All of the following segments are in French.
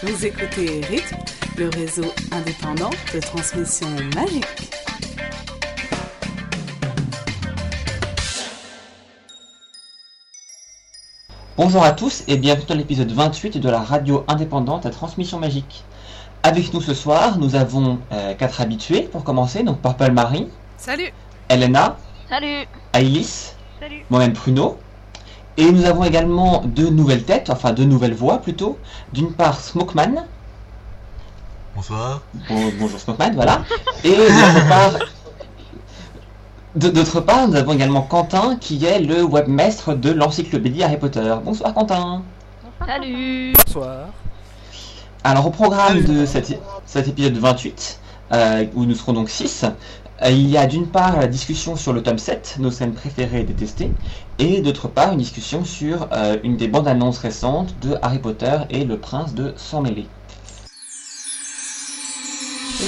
Vous écoutez Rythme, le réseau indépendant de transmission magique. Bonjour à tous et bienvenue dans l'épisode 28 de la radio indépendante à transmission magique. Avec nous ce soir, nous avons euh, quatre habitués pour commencer, donc Purple Marie, Salut. Elena, Salut. Ailis, Salut. Moi-même Pruno. Et nous avons également deux nouvelles têtes, enfin deux nouvelles voix plutôt. D'une part Smokeman, Bonsoir. Bon- bonjour Smokeman, voilà. Et d'autre part, de- d'autre part, nous avons également Quentin qui est le webmestre de l'encyclopédie Harry Potter. Bonsoir Quentin. Salut Bonsoir. Alors au programme de cet, cet épisode 28, euh, où nous serons donc 6, il y a d'une part la discussion sur le tome 7, nos scènes préférées et détestées, et d'autre part une discussion sur euh, une des bandes annonces récentes de Harry Potter et le prince de Sang Mêlé.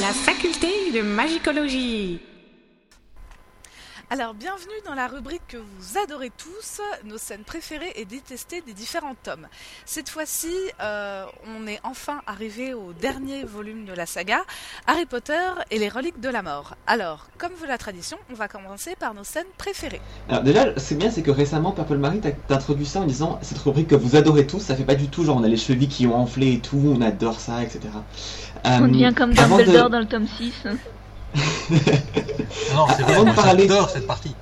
La faculté de magicologie. Alors, bienvenue dans la rubrique que vous adorez tous, nos scènes préférées et détestées des différents tomes. Cette fois-ci, euh, on est enfin arrivé au dernier volume de la saga, Harry Potter et les reliques de la mort. Alors, comme veut la tradition, on va commencer par nos scènes préférées. Alors déjà, c'est bien, c'est que récemment, Purple Marie, t'as introduit ça en disant cette rubrique que vous adorez tous, ça fait pas du tout genre on a les chevilles qui ont enflé et tout, on adore ça, etc. On Euh, devient comme avant de- Dumbledore dans le tome 6. Non, c'est Avant vrai, de moi parler- j'adore cette partie.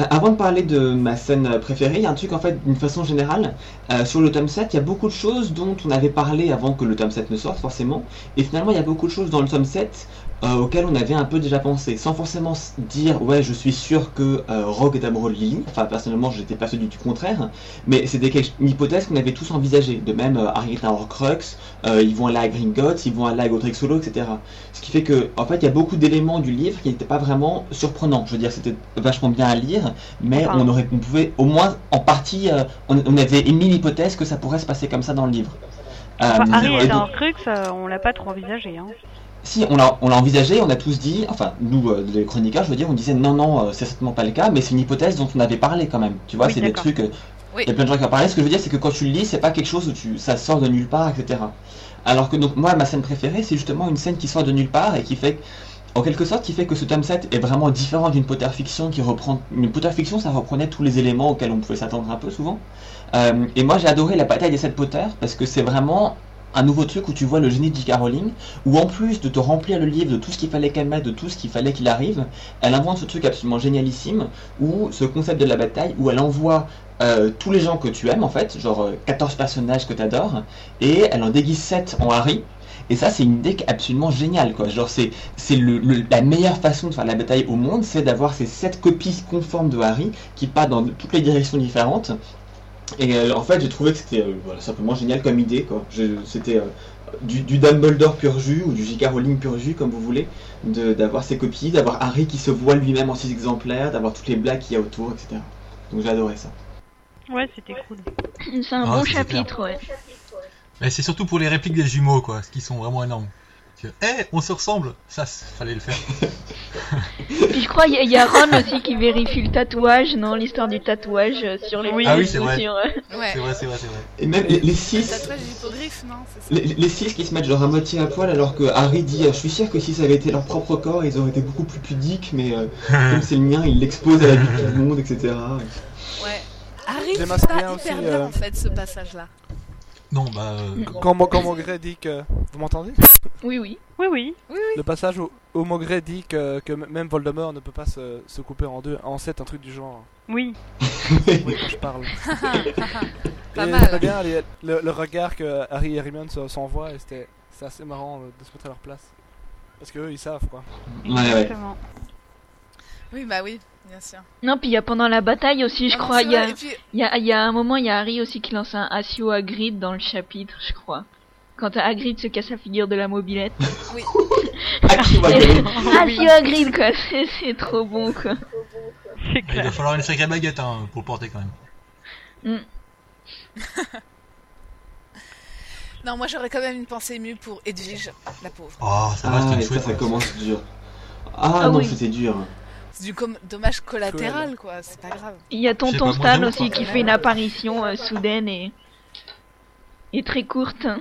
Euh, Avant de parler de ma scène préférée, il y a un truc en fait d'une façon générale. Euh, sur le tome 7, il y a beaucoup de choses dont on avait parlé avant que le tome 7 ne sorte forcément. Et finalement, il y a beaucoup de choses dans le tome 7 euh, auxquelles on avait un peu déjà pensé. Sans forcément dire, ouais, je suis sûr que euh, Rogue est amoureux de Lily. Enfin, personnellement, j'étais pas sûr du contraire. Mais c'était une hypothèse qu'on avait tous envisagée. De même, euh, Harry est un Horcrux, euh, ils vont aller à Gringotts, ils vont aller à Godric Solo, etc. Ce qui fait que, en fait, il y a beaucoup d'éléments du livre qui n'étaient pas vraiment surprenants. Je veux dire, c'était vachement bien à lire, mais Enfin. on aurait, on pouvait au moins, en partie, on, on avait émis l'hypothèse que ça pourrait se passer comme ça dans le livre. Enfin, Harry et est donc- un crux, on l'a pas trop envisagé. Hein. Si, on l'a, on l'a envisagé, on a tous dit, enfin, nous, euh, les chroniqueurs, je veux dire, on disait non, non, euh, c'est certainement pas le cas, mais c'est une hypothèse dont on avait parlé quand même. Tu vois, Oui, c'est des trucs. euh, Oui. Il y a plein de gens qui en parlaient. Ce que je veux dire, c'est que quand tu le lis, c'est pas quelque chose où tu, ça sort de nulle part, etc. Alors que donc, moi, ma scène préférée, c'est justement une scène qui sort de nulle part et qui fait. En quelque sorte, qui fait que ce tome 7 est vraiment différent d'une Potter fiction qui reprend. Une Potter fiction, ça reprenait tous les éléments auxquels on pouvait s'attendre un peu souvent. Et moi, j'ai adoré la bataille des 7 Potter parce que c'est vraiment un nouveau truc où tu vois le génie de J.K. Rowling, où en plus de te remplir le livre de tout ce qu'il fallait qu'elle mette, de tout ce qu'il fallait qu'il arrive, elle invente ce truc absolument génialissime, où ce concept de la bataille, où elle envoie euh, tous les gens que tu aimes en fait, genre euh, 14 personnages que tu adores, et elle en déguise 7 en Harry. Et ça, c'est une idée absolument géniale, quoi. Genre, c'est, c'est la meilleure façon de faire la bataille au monde, c'est d'avoir ces 7 copies conformes de Harry qui partent dans toutes les directions différentes. Et euh, en fait, j'ai trouvé que c'était euh, voilà, simplement génial comme idée, c'était euh, du, du Dumbledore pur jus ou du J.K. Rowling pur jus, comme vous voulez, de- d'avoir ces copies, d'avoir Harry qui se voit lui-même en 6 exemplaires, d'avoir toutes les blagues qu'il y a autour, etc. Donc j'ai adoré ça. Ouais, c'était cool. C'est un Ah, bon chapitre, ouais. Mais c'est surtout pour les répliques des jumeaux, quoi, ce qui sont vraiment énormes. Que, Eh, on se ressemble Ça, fallait le faire. Puis je crois qu'il y, a- il y a Ron aussi qui vérifie le tatouage, non L'histoire du tatouage euh, sur les Oui. Ah oui, c'est vrai. sur, euh, Ouais. C'est vrai, c'est vrai, c'est vrai. Et même les, les Le 6 tatouage non C'est ça les, les six qui se mettent genre à moitié à poil alors que Harry dit euh, je suis sûr que si ça avait été leur propre corps ils auraient été beaucoup plus pudiques mais euh, comme c'est le mien ils l'exposent à la vue de tout le monde etc. Ouais. Harry assez pas hyper aussi, bien euh, en fait ce passage-là. Non, bah. euh, Quand, quand dit que. Vous m'entendez Oui, oui. Oui, oui. Le passage où, où dit que, que même Voldemort ne peut pas se, se couper en deux, en sept, un truc du genre. Oui. Oui, quand je parle. Pas et mal. j'aimais bien les- le, le regard que Harry et Hermione se- s'envoient et c'était c'est assez marrant euh, de se mettre à leur place. Parce qu'eux ils savent quoi. Ouais ouais. Oui, bah oui, bien sûr. Non, puis il y a pendant la bataille aussi, je Non, non, crois. Il y a, puis- y, a, y a un moment, il y a Harry aussi qui lance un Asio Hagrid dans le chapitre, je crois. Quand Hagrid se casse la figure de la mobilette. Oui. Ah, va gueuler. Asio Hagrid, quoi. C'est- C'est trop bon, quoi. Il va falloir une sacrée baguette hein, pour le porter quand même. Non, moi j'aurais quand même une pensée émue pour Edwige, la pauvre. Oh, ça reste Ah une ça chouette. ça commence dur. Ah, Ah non oui. c'était dur. C'est du com- dommage collatéral, quoi, c'est pas grave. Il y a Tonton Stan aussi qui fait une apparition euh, soudaine et. Et très courte. hein.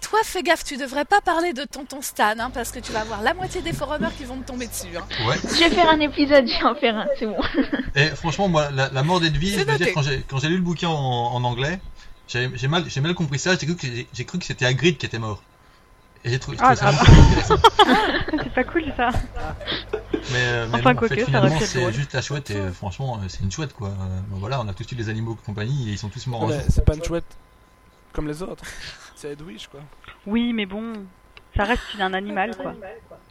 Toi, fais gaffe, tu devrais pas parler de tonton Stan, hein, parce que tu vas avoir la moitié des forerunners qui vont te tomber dessus. Hein. Ouais. Je vais faire un épisode, je vais en faire un, c'est bon. Et franchement, moi, la, la mort d'Edwige, C'est je veux noté. dire, quand j'ai lu le bouquin en, en anglais, j'ai mal, j'ai mal compris ça. J'ai cru que j'ai cru que c'était Hagrid qui était mort. Et j'ai trouvé, Ah, ça ah, intéressant. C'est pas cool ça. Mais, euh, mais Enfin, non, en fait, ça finalement, c'est juste la chouette et euh, franchement, euh, c'est une chouette quoi. Bon, voilà, on a tous eu des animaux de compagnie et ils sont tous morts. c'est pas une chouette comme les autres. C'est Edwige quoi. Oui, mais bon, ça reste un animal quoi.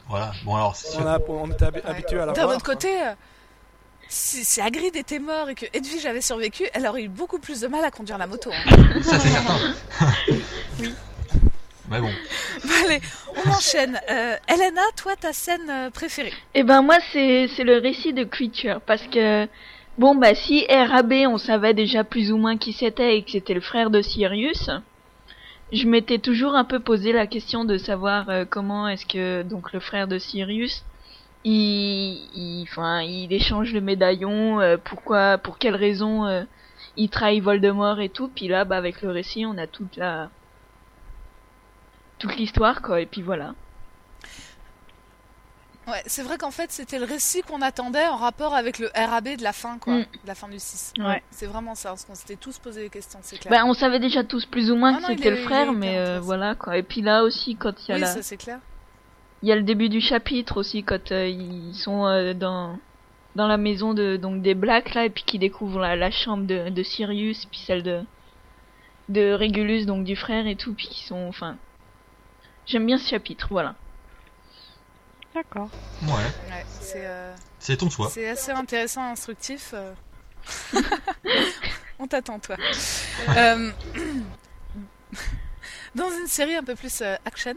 Voilà. Bon alors, c'est sûr. On, a, on était Ouais. habitué à la D'un autre côté, si, si Hagrid était mort et que Edwige avait survécu, elle aurait eu beaucoup plus de mal à conduire la moto. hein. Ça c'est certain. Oui. Mais bon. Bon, allez, on enchaîne. Euh, Elena, toi, ta scène euh, préférée? Eh ben moi c'est c'est le récit de Creature parce que bon bah si RAB on savait déjà plus ou moins qui c'était et que c'était le frère de Sirius, je m'étais toujours un peu posé la question de savoir euh, comment est-ce que donc le frère de Sirius il il enfin il échange le médaillon euh, pourquoi pour quelle raison euh, il trahit Voldemort et tout puis là bah avec le récit on a toute la toute l'histoire quoi et puis voilà. Ouais, c'est vrai qu'en fait, c'était le récit qu'on attendait en rapport avec le RAB de la fin, quoi. Mm. De la fin du 6. Ouais. C'est vraiment ça, parce qu'on s'était tous posé des questions, c'est clair. Bah, on savait déjà tous plus ou moins Ah que c'était le frère, mais euh, voilà quoi. Et puis là aussi, quand il y a oui, la, ça c'est clair. il y a le début du chapitre aussi, quand euh, ils sont euh, dans dans la maison de donc des Blacks là, et puis qu'ils découvrent la, la chambre de, de Sirius, puis celle de de Regulus, donc du frère et tout, puis qui sont, enfin, j'aime bien ce chapitre, voilà. D'accord. Ouais. Ouais, c'est euh, C'est ton choix. c'est assez intéressant, instructif. euh. on t'attend, toi. Euh, Dans une série un peu plus action,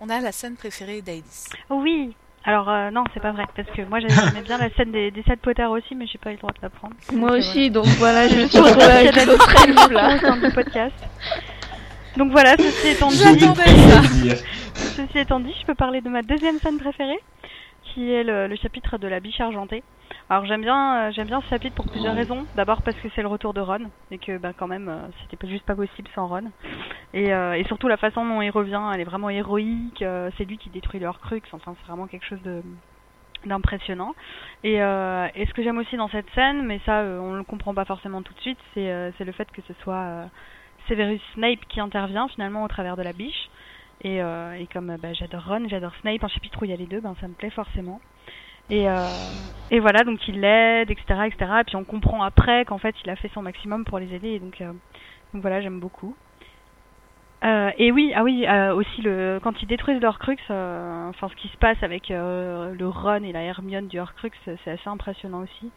on a la scène préférée d'Aïdis. Oui. Alors euh, non, c'est pas vrai parce que moi j'aimais bien la scène des, des sept Potter aussi, mais j'ai pas eu le droit de la prendre. Moi aussi, donc voilà, je me suis retrouvée avec le podcast. Donc voilà, ceci étant dit, ceci étant dit, je peux parler de ma deuxième scène préférée, qui est le, le chapitre de la biche argentée. Alors j'aime bien, euh, j'aime bien ce chapitre pour plusieurs raisons. D'abord parce que c'est le retour de Ron et que ben quand même euh, c'était juste pas possible sans Ron. Et, euh, et surtout la façon dont il revient, elle est vraiment héroïque. c'est lui qui détruit leur crux. Enfin c'est vraiment quelque chose de d'impressionnant. Et, et ce que j'aime aussi dans cette scène, mais ça on le comprend pas forcément tout de suite, c'est c'est le fait que ce soit Severus Snape qui intervient finalement au travers de la biche. Et, euh, et comme bah, j'adore Ron, j'adore Snape, un chapitre où il y a les deux, ben ça me plaît forcément. Et, euh, et voilà, donc il l'aide, etc., etc. Et puis on comprend après qu'en fait il a fait son maximum pour les aider. Et donc, euh, donc voilà, j'aime beaucoup. Euh, et oui, ah oui, euh, aussi le quand ils détruisent leur euh, enfin ce qui se passe avec le Ron et la Hermione du Horcrux, c'est assez impressionnant aussi.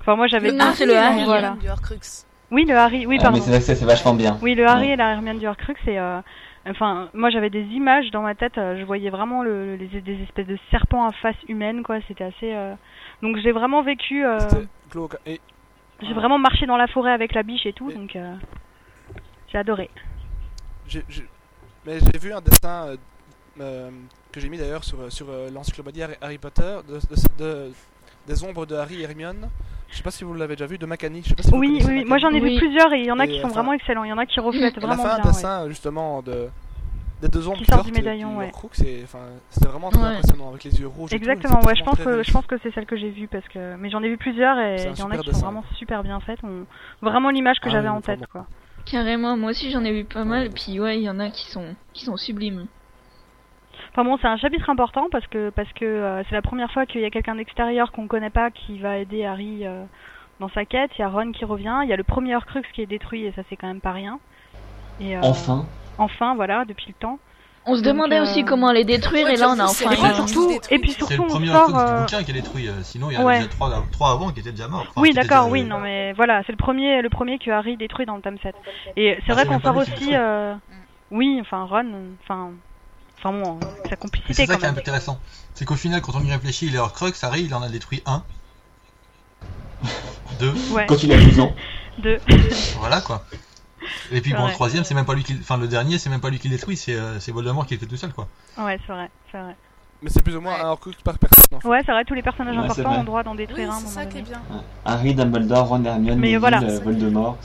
Enfin moi j'avais c'est le Harry, voilà. du Horcrux. Oui, le Harry, oui Ah, pardon. mais c'est vrai que c'est c'est vachement bien. Oui, le Harry Ouais. et la Hermione du Horcrux, c'est. Euh, enfin, moi j'avais des images dans ma tête, euh, je voyais vraiment le, les, des espèces de serpents à face humaine, quoi. C'était assez. euh, Donc j'ai vraiment vécu. euh. Et J'ai vraiment marché dans la forêt avec la biche et tout, Et- donc. euh, J'ai adoré. j'ai j'ai- mais j'ai vu un dessin euh, euh, que j'ai mis d'ailleurs sur, sur euh, l'encyclopédie Harry, Harry Potter de, de- de- des ombres de Harry et Hermione. Je sais pas si vous l'avez déjà vu, de Macani. Je sais pas si vous Oui, oui, oui. Moi j'en ai Oui. vu plusieurs et il y en a Et, qui sont vraiment excellents. Il y en a qui reflètent vraiment bien. ouais. dessin justement de des deux ombres Qui sortent du médaillon, ouais. C'était vraiment très Ouais. impressionnant avec les yeux rouges. tout, Exactement, ouais, je pense que je pense que c'est celle que j'ai vue parce que mais j'en ai vu plusieurs et C'est il y en a qui sont vraiment super bien faites, on... vraiment l'image que Ah j'avais en tête quoi. Carrément, moi aussi j'en ai vu pas mal, et puis ouais, il y en a qui sont qui sont sublimes. Enfin bon, c'est un chapitre important parce que parce que euh, c'est la première fois qu'il y a quelqu'un d'extérieur qu'on connaît pas qui va aider Harry euh, dans sa quête. Il y a Ron qui revient, il y a le premier Horcrux qui est détruit et ça c'est quand même pas rien. Et euh, Enfin, enfin voilà, depuis le temps. On se Donc, demandait euh, aussi comment les détruire, Ouais, et là on a c'est enfin Et puis surtout, et puis C'est surtout le on premier sort. Horcrux euh, du bouquin qui est détruit. euh, Sinon, il y en a ouais. déjà trois, trois avant qui étaient déjà morts. Enfin, Oui, d'accord, déjà, oui, euh, non mais voilà, c'est le premier, le premier que Harry détruit dans le tome 7. Et c'est Ah, vrai c'est qu'on sort aussi, euh, oui, enfin Ron, enfin, enfin bon, sa Mais complicité c'est ça quand qui est intéressant. C'est qu'au final, quand on y réfléchit, les Horcrux, Harry, il en a détruit un. Deux. Ouais, quand il a 12 ans, deux. Voilà quoi. Et puis bon, le troisième, c'est même pas lui qui. Enfin, le dernier, c'est même pas lui qui le détruit, c'est euh, c'est Voldemort qui le fait tout seul quoi. Ouais, c'est vrai, c'est vrai. Mais c'est plus ou moins Ouais. un Horcrux par personne. en fait. Ouais, c'est vrai, tous les personnages Ouais, importants ont droit d'en Oui, détruire un. à un c'est ça moment qui est bien. Ouais. Harry, Dumbledore, Ron, Hermione, Mais Neville, voilà. euh, Voldemort.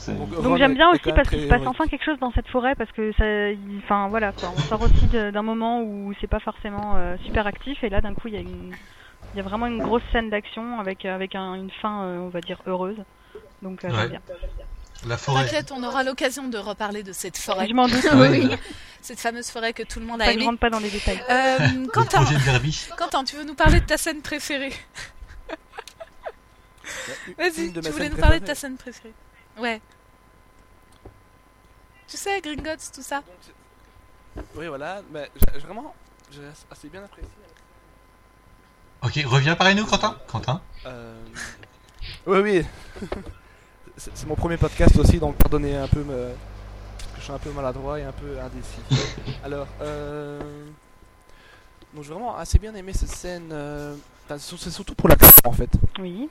Donc, j'aime bien aussi parce qu'il se passe enfin quelque chose dans cette forêt parce que ça, enfin voilà quoi, on sort aussi d'un moment où c'est pas forcément euh, super actif et là d'un coup il y a une, il y a vraiment une grosse scène d'action avec avec un- une fin euh, on va dire heureuse. Donc euh, Ouais. j'aime bien. La forêt. T'inquiète, on aura l'occasion de reparler de cette forêt, Je m'en doute. Oui. cette fameuse forêt que tout le monde a Pas, je aimée. rentre pas dans les détails. Euh, Quentin, de. Quentin, tu veux nous parler de ta scène préférée Vas-y, tu voulais nous parler de ta scène préférée. Ouais. Tu sais, Gringotts, tout ça. Oui, voilà, mais j'ai vraiment j'ai assez bien apprécié. Ok, reviens parler nous, Quentin. Quentin. Euh... Oui, oui. c'est c'est mon premier podcast aussi, donc pardonnez un peu me... suis un peu maladroit et un peu indécis. Alors, euh... donc j'ai vraiment assez bien aimé cette scène. euh, enfin, c'est surtout pour l'action en fait. Oui.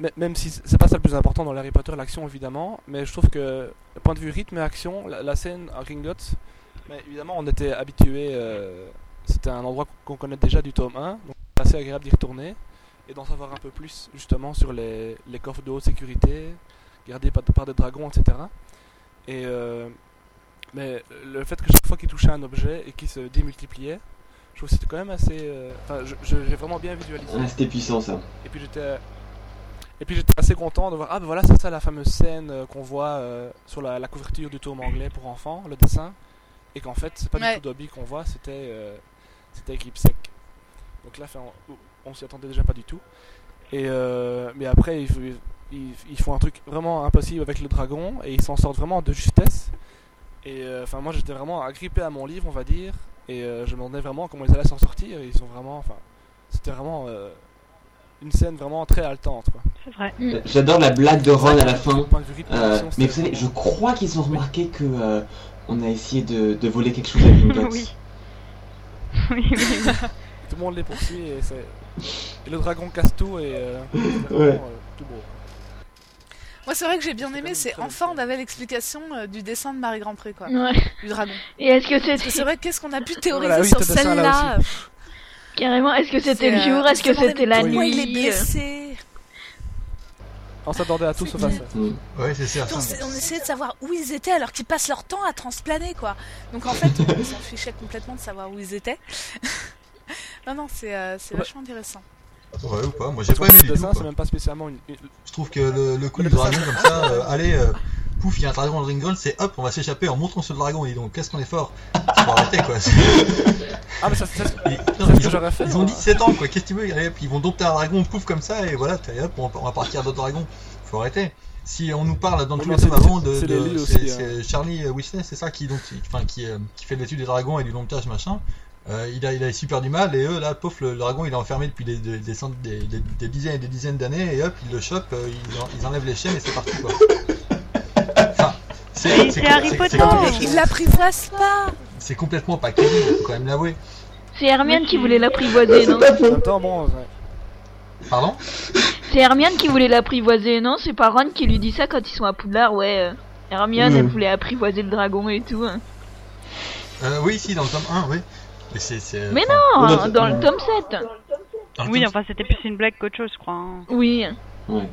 M- Même si c'est pas ça le plus important dans Harry Potter, l'action évidemment, mais je trouve que, point de vue rythme et action, la, la scène à Gringotts, mais évidemment on était habitué, c'était un endroit qu'on connaît déjà du tome 1, donc c'est assez agréable d'y retourner et d'en savoir un peu plus justement sur les, les coffres de haute sécurité, gardés par, par des dragons, etc. Et euh, mais le fait que chaque fois qu'il touchait un objet et qu'il se démultipliait, je trouve que c'était quand même assez. euh, Enfin, j'ai vraiment bien visualisé. C'était puissant ça. Et puis j'étais et puis j'étais assez content de voir ah ben voilà c'est ça la fameuse scène euh, qu'on voit euh, sur la, la couverture du tome anglais pour enfants le dessin et qu'en fait c'est pas Ouais. du tout Dobby qu'on voit c'était euh, c'était Gripsec. Donc là on, on s'y attendait déjà pas du tout. Et euh, mais après ils, ils, ils font un truc vraiment impossible avec le dragon et ils s'en sortent vraiment de justesse. Et euh, enfin moi j'étais vraiment agrippé à mon livre on va dire et euh, je me demandais vraiment comment ils allaient s'en sortir et ils sont vraiment enfin c'était vraiment euh, une scène vraiment très haletante quoi. C'est vrai. J'adore la blague de Ron à la fin. Euh, mais vous savez, je crois qu'ils ont remarqué que euh, on a essayé de, de voler quelque chose à Gringotts. oui. oui, oui, oui. tout le monde les poursuit et c'est et le dragon casse tout et euh, c'est vraiment, Ouais. euh, tout beau. Moi, c'est vrai que j'ai bien aimé, c'est enfin on avait l'explication euh, du dessin de Marie Grandpré, quoi, Ouais. du dragon. Et est-ce que c'était c'est vrai, qu'est-ce qu'on a pu théoriser Voilà, oui, sur celle-là carrément Est-ce que c'était le C'est, jour euh, Est-ce que c'était la nuit il est blessé On s'attendait à tout sauf à ça. Ouais, c'est ça. On, essayait de savoir où ils étaient alors qu'ils passent leur temps à transplaner, quoi. Donc en fait, on s'en fichait complètement de savoir où ils étaient. non, non, c'est euh, vachement intéressant. Ouais, ou pas. Moi, j'ai pas aimé le dessin, c'est même pas spécialement une, Je trouve que le, le coup du dragon comme ça, euh, allez, euh, pouf, il y a un dragon dans le ringold, c'est hop, on va s'échapper en montrant sur le dragon. Et donc, qu'est-ce qu'on est fort? Faut arrêter quoi. Ah mais ça c'est ce que j'aurais fait, ils ont moi. 17 ans quoi, qu'est-ce que tu veux? Allez, hop, Ils vont dompter un dragon, pouf comme ça, et voilà, hop, on, va- partir d'autres dragons. Faut arrêter. Si on nous parle dans Oui, tous les tomes avant de, c'est c'est Charlie Weasley, c'est ça qui donc, qui- enfin qui, euh, qui fait l'étude des dragons et du domptage machin. Euh, il a il a super du mal et eux là, pouf, le, le dragon il est enfermé depuis des, des, des, cent- des- des- des dizaines et des dizaines d'années et hop, ils le chopent, euh, ils, en- ils enlèvent les chaînes et c'est parti quoi. Enfin, c'est Harry Potter. ils l'apprivoisent pas C'est complètement pas crédible, faut quand même l'avouer. C'est Hermione qui voulait l'apprivoiser, non temps bon ouais. Pardon? C'est Hermione qui voulait l'apprivoiser, non? C'est pas Ron qui lui dit ça quand ils sont à Poudlard, ouais. euh, Hermione, Mm. elle voulait apprivoiser le dragon et tout. hein. euh, Oui, si, dans le tome 1, oui. Mais non, dans le- dans le tome 7. dans le Oui, tome- enfin c'était plus une blague qu'autre chose, je crois. hein. Oui. Ouais.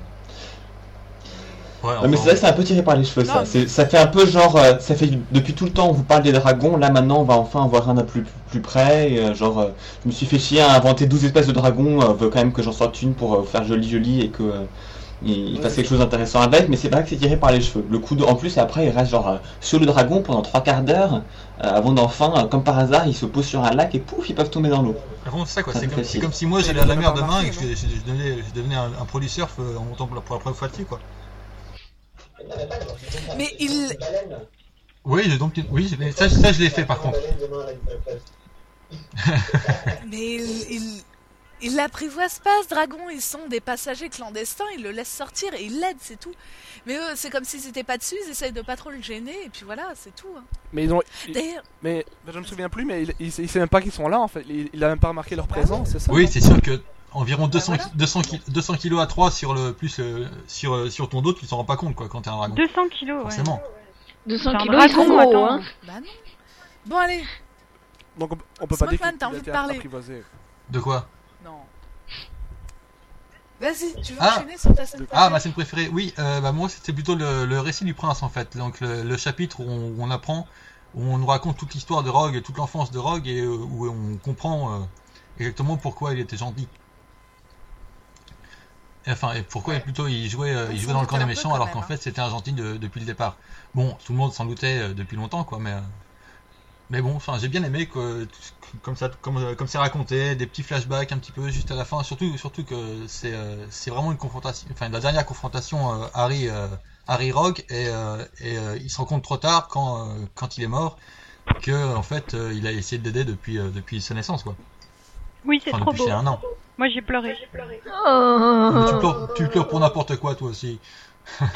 Ouais, Ouais, mais c'est vrai que c'est un peu tiré par les cheveux ça. Ça fait un peu genre, euh, ça fait depuis tout le temps on vous parle des dragons, là maintenant on va enfin en voir un de plus, plus près. et, euh, genre, euh, je me suis fait chier à inventer 12 espèces de dragons, euh, veut quand même que j'en sorte une pour euh, faire joli joli et que euh, il, fasse quelque chose d'intéressant avec, mais c'est vrai que c'est tiré par les cheveux. Le coup de... En plus après il reste genre euh, sur le dragon pendant trois quarts d'heure, euh, avant d'enfin, euh, comme par hasard, il se pose sur un lac et pouf, ils peuvent tomber dans l'eau. c'est ça quoi. Ça C'est me comme, si moi Mais j'allais à la a mer demain et que je, je- je devenais, je devenais un, un produit surf en montant pour la, pour la première fois dessus quoi. Mais il... Oui, donc. Oui, ça, ça je l'ai fait par contre. Mais il... il... il l'apprivoise pas ce dragon, ils sont des passagers clandestins, ils le laissent sortir et ils l'aident, c'est tout. Mais eux, c'est comme s'ils étaient pas dessus, ils essayent de pas trop le gêner, et puis voilà, c'est tout. hein. Mais ils ont D'ailleurs, mais je me souviens plus mais il, il, il sait même pas qu'ils sont là en fait. Il, il a même pas remarqué leur Bah présence, c'est ça? Oui, c'est sûr que environ 200, voilà. ki- 200, ki- 200 kilos à 3 sur le plus euh, sur euh, sur ton dos, tu t'en rends pas compte quoi quand t'es un dragon. 200 kilos, ouais. Forcément. 200 C'est un kilos, ils sont dragon, gros, hein. bah non. Bon allez, Donc on, on peut pas dire Smokeman, qu'il il a envie de parler apprivoisé. De quoi? Vas-y, tu veux Ah. enchaîner sur ta scène Ah, ma scène préférée, oui, euh, bah, moi c'était plutôt le, le récit du prince en fait. Donc le, le chapitre où on, où on apprend, où on nous raconte toute l'histoire de Rogue, toute l'enfance de Rogue et euh, où on comprend euh, exactement pourquoi il était gentil. Et, Enfin, et pourquoi Ouais. plutôt il jouait, il jouait dans le camp des méchants alors qu'en hein. fait c'était un gentil de- depuis le départ. Bon, tout le monde s'en doutait depuis longtemps quoi, mais mais bon, enfin j'ai bien aimé que comme ça, comme comme c'est raconté, des petits flashbacks un petit peu juste à la fin. Surtout surtout que c'est euh, c'est vraiment une confrontation, enfin la dernière confrontation euh, Harry euh, Harry Rogue et euh, et euh, il se rend compte trop tard quand euh, quand il est mort que en fait euh, il a essayé de l'aider depuis euh, depuis sa naissance quoi. Oui, c'est Enfin trop beau. un an. Moi, j'ai pleuré. Oh. Mais tu pleures tu pleures pour n'importe quoi toi aussi.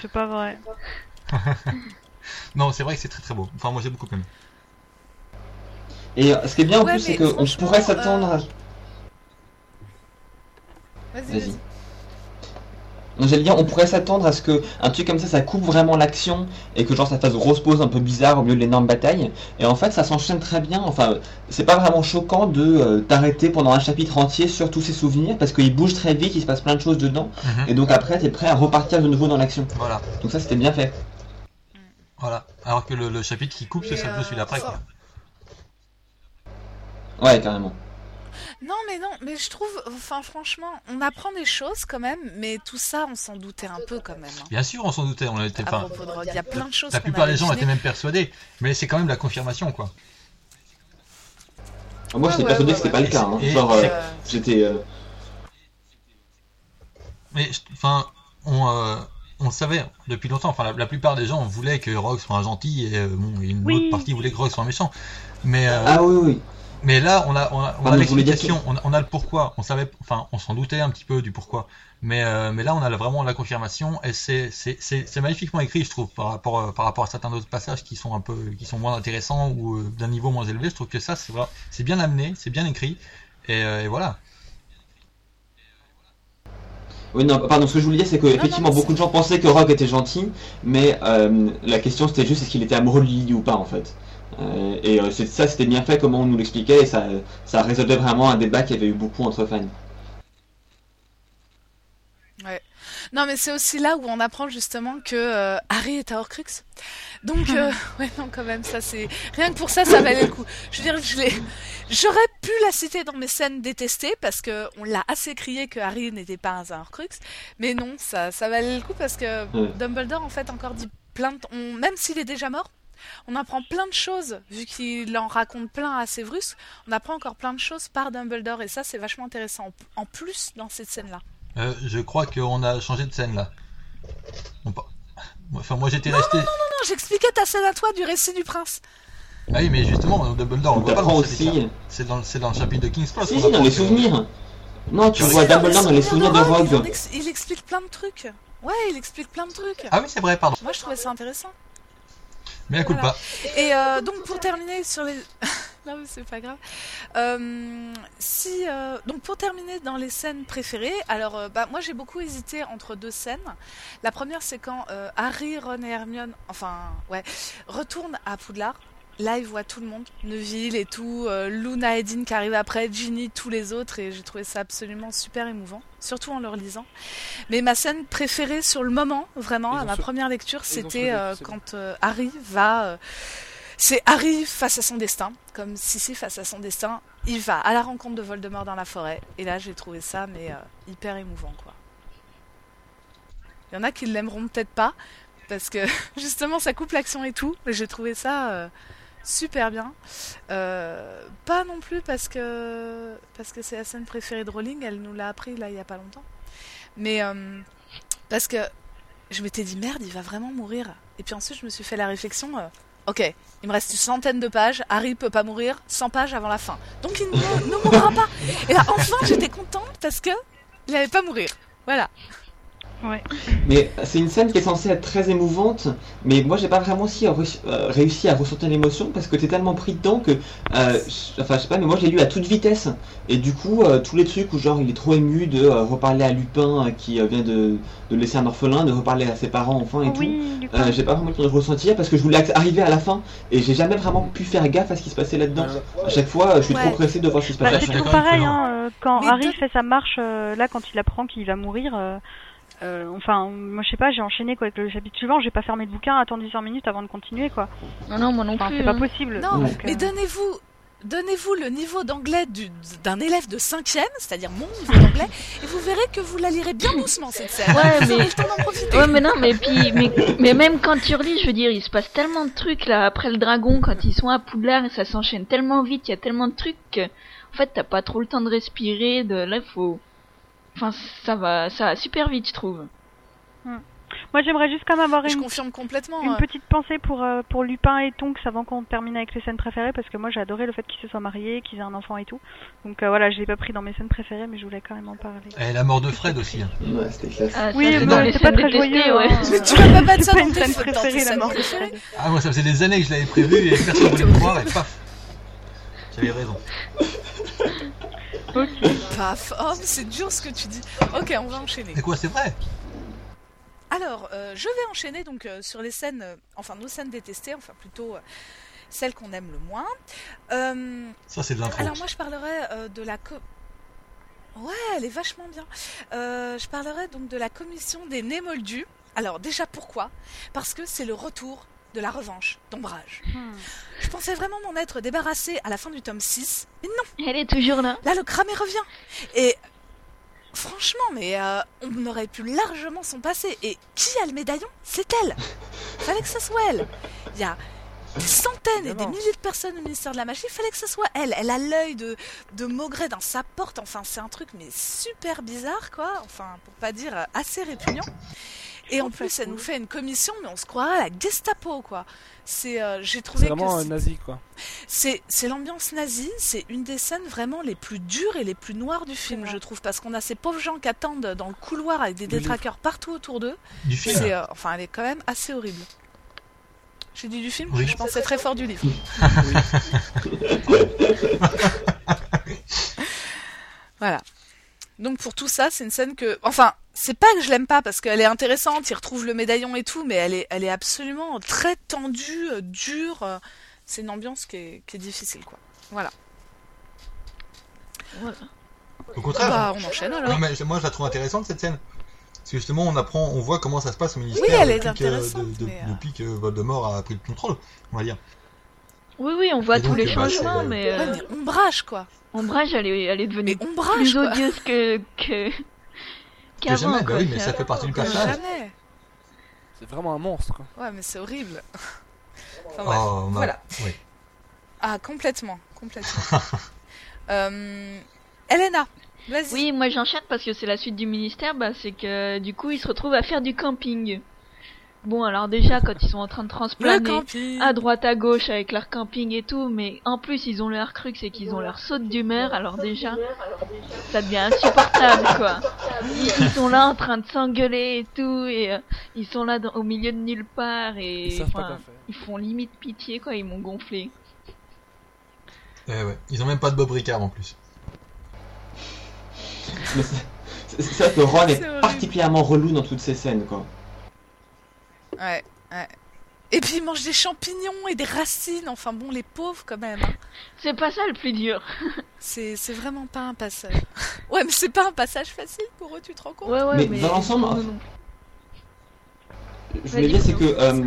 C'est pas vrai. Non c'est vrai que c'est très très beau. Enfin moi j'ai beaucoup aimé. Et euh, ce qui est bien en Ouais, plus, c'est qu'on pourrait s'attendre à... Vas-y, Vas-y. vas-y. Non, J'allais dire, on pourrait s'attendre à ce que un truc comme ça, ça coupe vraiment l'action et que genre ça fasse grosse pause un peu bizarre au milieu de l'énorme bataille. Et en fait, ça s'enchaîne très bien. Enfin, c'est pas vraiment choquant de euh, t'arrêter pendant un chapitre entier sur tous ces souvenirs parce qu'il bouge très vite, il se passe plein de choses dedans. Mhm. Et donc après, t'es prêt à repartir de nouveau dans l'action. Voilà. Donc ça, c'était bien fait. Voilà. Alors que le, le chapitre qui coupe, c'est euh, celui d'après. Ouais, carrément. Non, mais non, mais je trouve, enfin, franchement, on apprend des choses quand même, mais tout ça, on s'en doutait un peu quand même. hein. Bien sûr, on s'en doutait. On était. Enfin, Rogue, il y a plein de choses. la plupart des gens étaient même persuadés, mais c'est quand même la confirmation, quoi. Moi, Ouais, j'étais ouais, persuadé ouais, que c'était ouais. pas le cas. hein. Et- Genre, euh, Euh, j'étais. euh, Mais enfin, on, euh, on le savait depuis longtemps. Enfin, la, la plupart des gens voulaient que Rogue soit un gentil et euh, bon, une Oui. autre partie voulait que Rogue soit un méchant. Mais euh, Ah oui, oui. Mais là, on a on on l'explication, on, a- on a le pourquoi. On savait, enfin, on s'en doutait un petit peu du pourquoi. Mais euh, mais là, on a vraiment la confirmation et c'est magnifiquement écrit, je trouve, par rapport euh, par rapport à certains autres passages qui sont un peu qui sont moins intéressants ou euh, d'un niveau moins élevé. Je trouve que ça, c'est vrai- c'est bien amené, c'est bien écrit et, euh, et voilà. Oui, non, pardon, ce que je voulais dire, c'est que effectivement beaucoup de gens pensaient que Rogue était gentil, mais euh, la question c'était juste est-ce qu'il était amoureux de Lily ou pas en fait? Euh, et euh, ça, c'était bien fait, comment on nous l'expliquait, et ça, ça résolvait vraiment un débat qu'il y avait eu beaucoup entre fans. Non, mais c'est aussi là où on apprend justement que euh, Harry est à Horcrux. Donc, euh, ouais, non, quand même, ça c'est. Rien que pour ça, ça valait le coup. Je veux dire, je l'ai. J'aurais pu la citer dans mes scènes détestées parce que on l'a assez crié que Harry n'était pas un Horcrux. Mais non, ça, ça valait le coup parce que Ouais. Dumbledore, en fait, encore dit plein de. on- Même s'il est déjà mort, on apprend plein de choses, vu qu'il en raconte plein assez brusque, on apprend encore plein de choses par Dumbledore, et ça, c'est vachement intéressant. En plus, dans cette scène-là. Euh, je crois qu'on a changé de scène là. Enfin, moi j'étais resté. Non, j'expliquais ta scène à toi du récit du prince. Ah oui, mais justement, Dumbledore, on voit pas dans aussi. chapitre-là. C'est dans, c'est dans le chapitre de King's Cross. Si, si, dans les souvenirs. Non, tu vois Dumbledore dans les souvenirs de Rogue. il explique plein de trucs. Ouais, il explique plein de trucs. Ah oui, c'est vrai, pardon. Moi, je trouvais ça intéressant. Mais écoute Voilà. pas. Et euh, donc, pour terminer sur les. non, mais c'est pas grave. Euh, si, euh, donc, pour terminer dans les scènes préférées, alors, bah, moi, j'ai beaucoup hésité entre deux scènes. La première, c'est quand Harry, Ron et Hermione, enfin, ouais, retournent à Poudlard. Là, ils voient tout le monde, Neville et tout, euh, Luna et Dean qui arrivent après, Ginny, tous les autres, et j'ai trouvé ça absolument super émouvant, surtout en le relisant. Mais ma scène préférée sur le moment, vraiment, Ils à ma première lecture, c'était euh, quand euh, Harry va... c'est Harry face à son destin, comme Sissi face à son destin. Il va à la rencontre de Voldemort dans la forêt, et là j'ai trouvé ça mais hyper émouvant quoi. Il y en a qui l'aimeront peut-être pas parce que justement ça coupe l'action et tout, mais j'ai trouvé ça super bien. Euh, pas non plus parce que parce que c'est la scène préférée de Rowling, elle nous l'a appris là il y a pas longtemps. Mais euh, parce que je m'étais dit merde, il va vraiment mourir. Et puis ensuite je me suis fait la réflexion. euh, Ok, il me reste une centaine de pages. Harry peut pas mourir 100 pages avant la fin. Donc il ne, mourra pas. Et là, enfin, j'étais contente parce que il allait pas mourir. Voilà. Ouais. Mais c'est une scène qui est censée être très émouvante, mais moi j'ai pas vraiment aussi euh, réussi à ressentir l'émotion parce que t'es tellement pris dedans que, euh, enfin je sais pas, mais moi j'ai lu à toute vitesse et du coup euh, tous les trucs où genre il est trop ému de euh, reparler à Lupin euh, qui euh, vient de, de laisser un orphelin, de reparler à ses parents enfin et tout. oui. Euh, j'ai pas vraiment pu le ressentir parce que je voulais arriver à la fin et j'ai jamais vraiment pu faire gaffe à ce qui se passait là-dedans. À chaque fois, je suis Ouais. trop pressé de voir ce qui se Bah, passe. je c'est toujours pareil, hein, quand Mais Harry fait sa marche, euh, là, quand il apprend qu'il va mourir, euh, enfin, moi je sais pas, j'ai enchaîné quoi avec le chapitre suivant, j'ai pas fermé le bouquin, attendu 5 minutes avant de continuer quoi. Non, non, moi non Enfin, plus. c'est pas hein. possible. Non, donc, mais euh, donnez-vous donnez-vous le niveau d'anglais du- d'un élève de 5ème, c'est-à-dire mon niveau d'anglais, et vous verrez que vous la lirez bien doucement cette scène. Ouais, Vous mais- le temps d'en profiter. Ouais, mais non, mais puis, mais, mais même quand tu relis, je veux dire, il se passe tellement de trucs là après le dragon, quand ils sont à Poudlard, et ça s'enchaîne tellement vite, il y a tellement de trucs que, en fait, t'as pas trop le temps de respirer. De là, faut, enfin, ça va, ça va super vite, je trouve. Moi j'aimerais juste quand même avoir Je une, confirme complètement. une euh, petite pensée pour, euh, pour Lupin et Tonks avant qu'on termine avec les scènes préférées parce que moi j'ai adoré le fait qu'ils se soient mariés, qu'ils aient un enfant et tout. Donc euh, voilà, je l'ai pas pris dans mes scènes préférées mais je voulais quand même en parler. Et la mort de Fred aussi. hein. Ouais, c'était classe. Ah, Oui, c'est mais c'est pas très joyeux. ouais. hein. Tu vas pas mettre ça C'est pas dans une tes scène dans tes préférée la mort de préférées. Fred. Ah, moi ça faisait des années que je l'avais prévu et personne voulait me croire et paf. J'avais raison. Ok. Paf, oh, c'est dur ce que tu dis. Ok, on va enchaîner. Mais quoi, c'est vrai? Alors, euh, je vais enchaîner donc euh, sur les scènes, euh, enfin nos scènes détestées, enfin plutôt celles qu'on aime le moins. Ça, c'est de l'intro. alors moi je parlerai de la co... Ouais, elle est vachement bien. Je parlerai donc de la commission des nés moldus. Alors déjà pourquoi? Parce que c'est le retour de la revanche d'Ombrage. Hmm. Je pensais vraiment m'en être débarrassée à la fin du tome 6, mais non Elle est toujours là. Là, le cramé revient. Et franchement, mais euh, on aurait pu largement s'en passer. Et qui a le médaillon? C'est elle. Fallait que ça soit elle. Il y a des centaines et des milliers de personnes au ministère de la Magie. Fallait que ça soit elle. Elle a l'œil de, de Maugret dans sa porte. Enfin, c'est un truc mais super bizarre, quoi. Enfin, pour pas dire euh, assez répugnant. Et en plus, elle nous fait une commission, mais on se croirait à la Gestapo, quoi. C'est, euh, j'ai trouvé que vraiment euh, c'est- nazi quoi. c'est c'est l'ambiance nazie, c'est une des scènes vraiment les plus dures et les plus noires du film, je trouve, parce qu'on a ces pauvres gens qui attendent dans le couloir avec des détraqueurs partout autour d'eux. Du film C'est, euh, enfin, elle est quand même assez horrible. J'ai dit du film, Oui. je pensais très fort du livre. voilà. Donc pour tout ça, c'est une scène que, enfin, c'est pas que je l'aime pas parce qu'elle est intéressante, il retrouve le médaillon et tout, mais elle est, elle est absolument très tendue, euh, dure. euh, C'est une ambiance qui est, qui est difficile, quoi. Voilà. Voilà. Au contraire. Bah, on enchaîne alors. Non, mais moi je la trouve intéressante cette scène. Parce que justement on apprend, on voit comment ça se passe au ministère Oui, elle est depuis, que, intéressante, de- de- mais, euh, depuis que Voldemort a pris le contrôle, on va dire. Oui, oui, on voit tous les bah, changements, c'est- mais, Ouais, euh, mais ombrage, quoi. Ombrage, elle est, elle est Mais devenue ombrage, plus quoi. odieuse que, que, jamais, bah quoi. oui, mais C'est- ça fait partie du personnage. jamais. C'est vraiment un monstre quoi. Ouais, mais c'est horrible. Enfin, bref. Oh, ma- voilà. oui. Ah, complètement, complètement. euh, Elena, vas-y. Oui, moi j'enchaîne parce que c'est la suite du ministère, bah, c'est que du coup ils se retrouvent à faire du camping. Bon, alors déjà quand ils sont en train de transplaner à droite à gauche avec leur camping et tout, mais en plus ils ont leur truc, c'est qu'ils ont leur saute d'humeur, alors déjà ça devient insupportable quoi. Ils, ils sont là en train de s'engueuler et tout, et euh, ils sont là dans- au milieu de nulle part et Ils enfin, font limite pitié quoi, ils m'ont gonflé. Eh ouais. Ils ont même pas de Bob Ricard en plus. C'est- ça que Ron est horrible. particulièrement relou dans toutes ces scènes, quoi. Ouais, ouais. Et puis ils mangent des champignons et des racines. Enfin bon, les pauvres quand même. hein. C'est pas ça le plus dur. C'est c'est vraiment pas un passage. Ouais, mais c'est pas un passage facile pour eux, tu te rends compte? Ouais, ouais, Mais mais, dans l'ensemble, non, enfin, non. Je voulais dire, c'est que euh,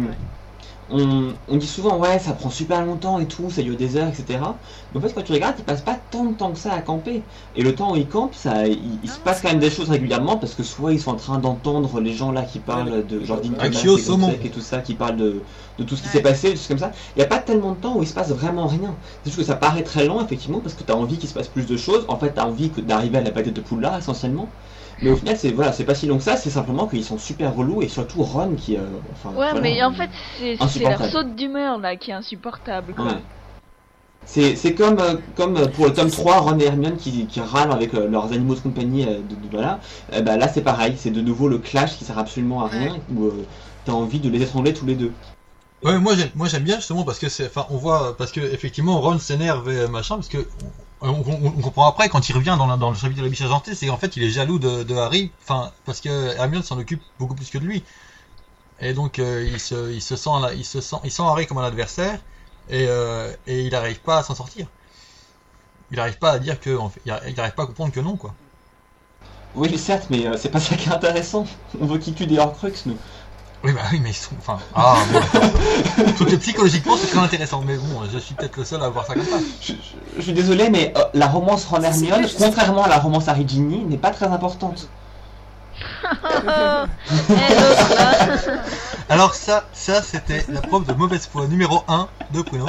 on, on dit souvent, ouais, ça prend super longtemps et tout, ça dure des heures, etc. Mais en fait, quand tu regardes, il passe pas tant de temps que ça à camper. Et le temps où ils campent, ça, il, il se Ah, passe quand même des choses régulièrement parce que soit ils sont en train d'entendre les gens là qui parlent de Jardine Accio saumon. et tout ça, qui parlent de, de tout ce qui Ouais. s'est passé, des choses comme ça. Il n'y a pas tellement de temps où il se passe vraiment rien. C'est juste que ça paraît très lent, effectivement, parce que tu as envie qu'il se passe plus de choses. En fait, tu as envie que d'arriver à la bataille de Poudlard, essentiellement. Mais au final, c'est voilà, c'est pas si long que ça, c'est simplement qu'ils sont super relous et surtout Ron qui. euh, enfin, Ouais, voilà. mais en fait, c'est leur saute d'humeur là qui est insupportable quoi. Ouais. C'est c'est comme, euh, comme euh, pour le tome 3, Ron et Hermione qui, qui râlent avec euh, leurs animaux de compagnie. euh, de, de- voilà. Euh, bah, là, c'est pareil. C'est de nouveau le clash qui sert absolument à rien. Où euh, t'as envie de les étrangler tous les deux. Ouais, moi j'aime, moi j'aime bien justement parce que c'est, enfin, on voit parce que effectivement Ron s'énerve et machin parce que on, comprend après quand il revient dans, dans le chapitre de la biche argentée, c'est qu'en fait il est jaloux de, Harry, enfin parce que Hermione s'en occupe beaucoup plus que de lui et donc euh, il se, il se sent, il se sent, il sent Harry comme un adversaire et, euh, et il n'arrive pas à s'en sortir. Il n'arrive pas à dire que, il n'arrive pas à comprendre que non quoi. Oui, certes, mais euh, c'est pas ça qui est intéressant. On veut qu'ils tuent des Horcruxes, nous. Oui bah oui mais ils sont, enfin, ah bon. Sauf que psychologiquement c'est très intéressant mais bon, je suis peut-être le seul à voir ça comme ça. Je, je- je suis désolé, mais euh, la romance Ron Hermione, contrairement à la romance Harry Ginny, n'est pas très importante. Là. Alors ça, ça c'était la preuve de mauvaise foi numéro 1 de Bruno.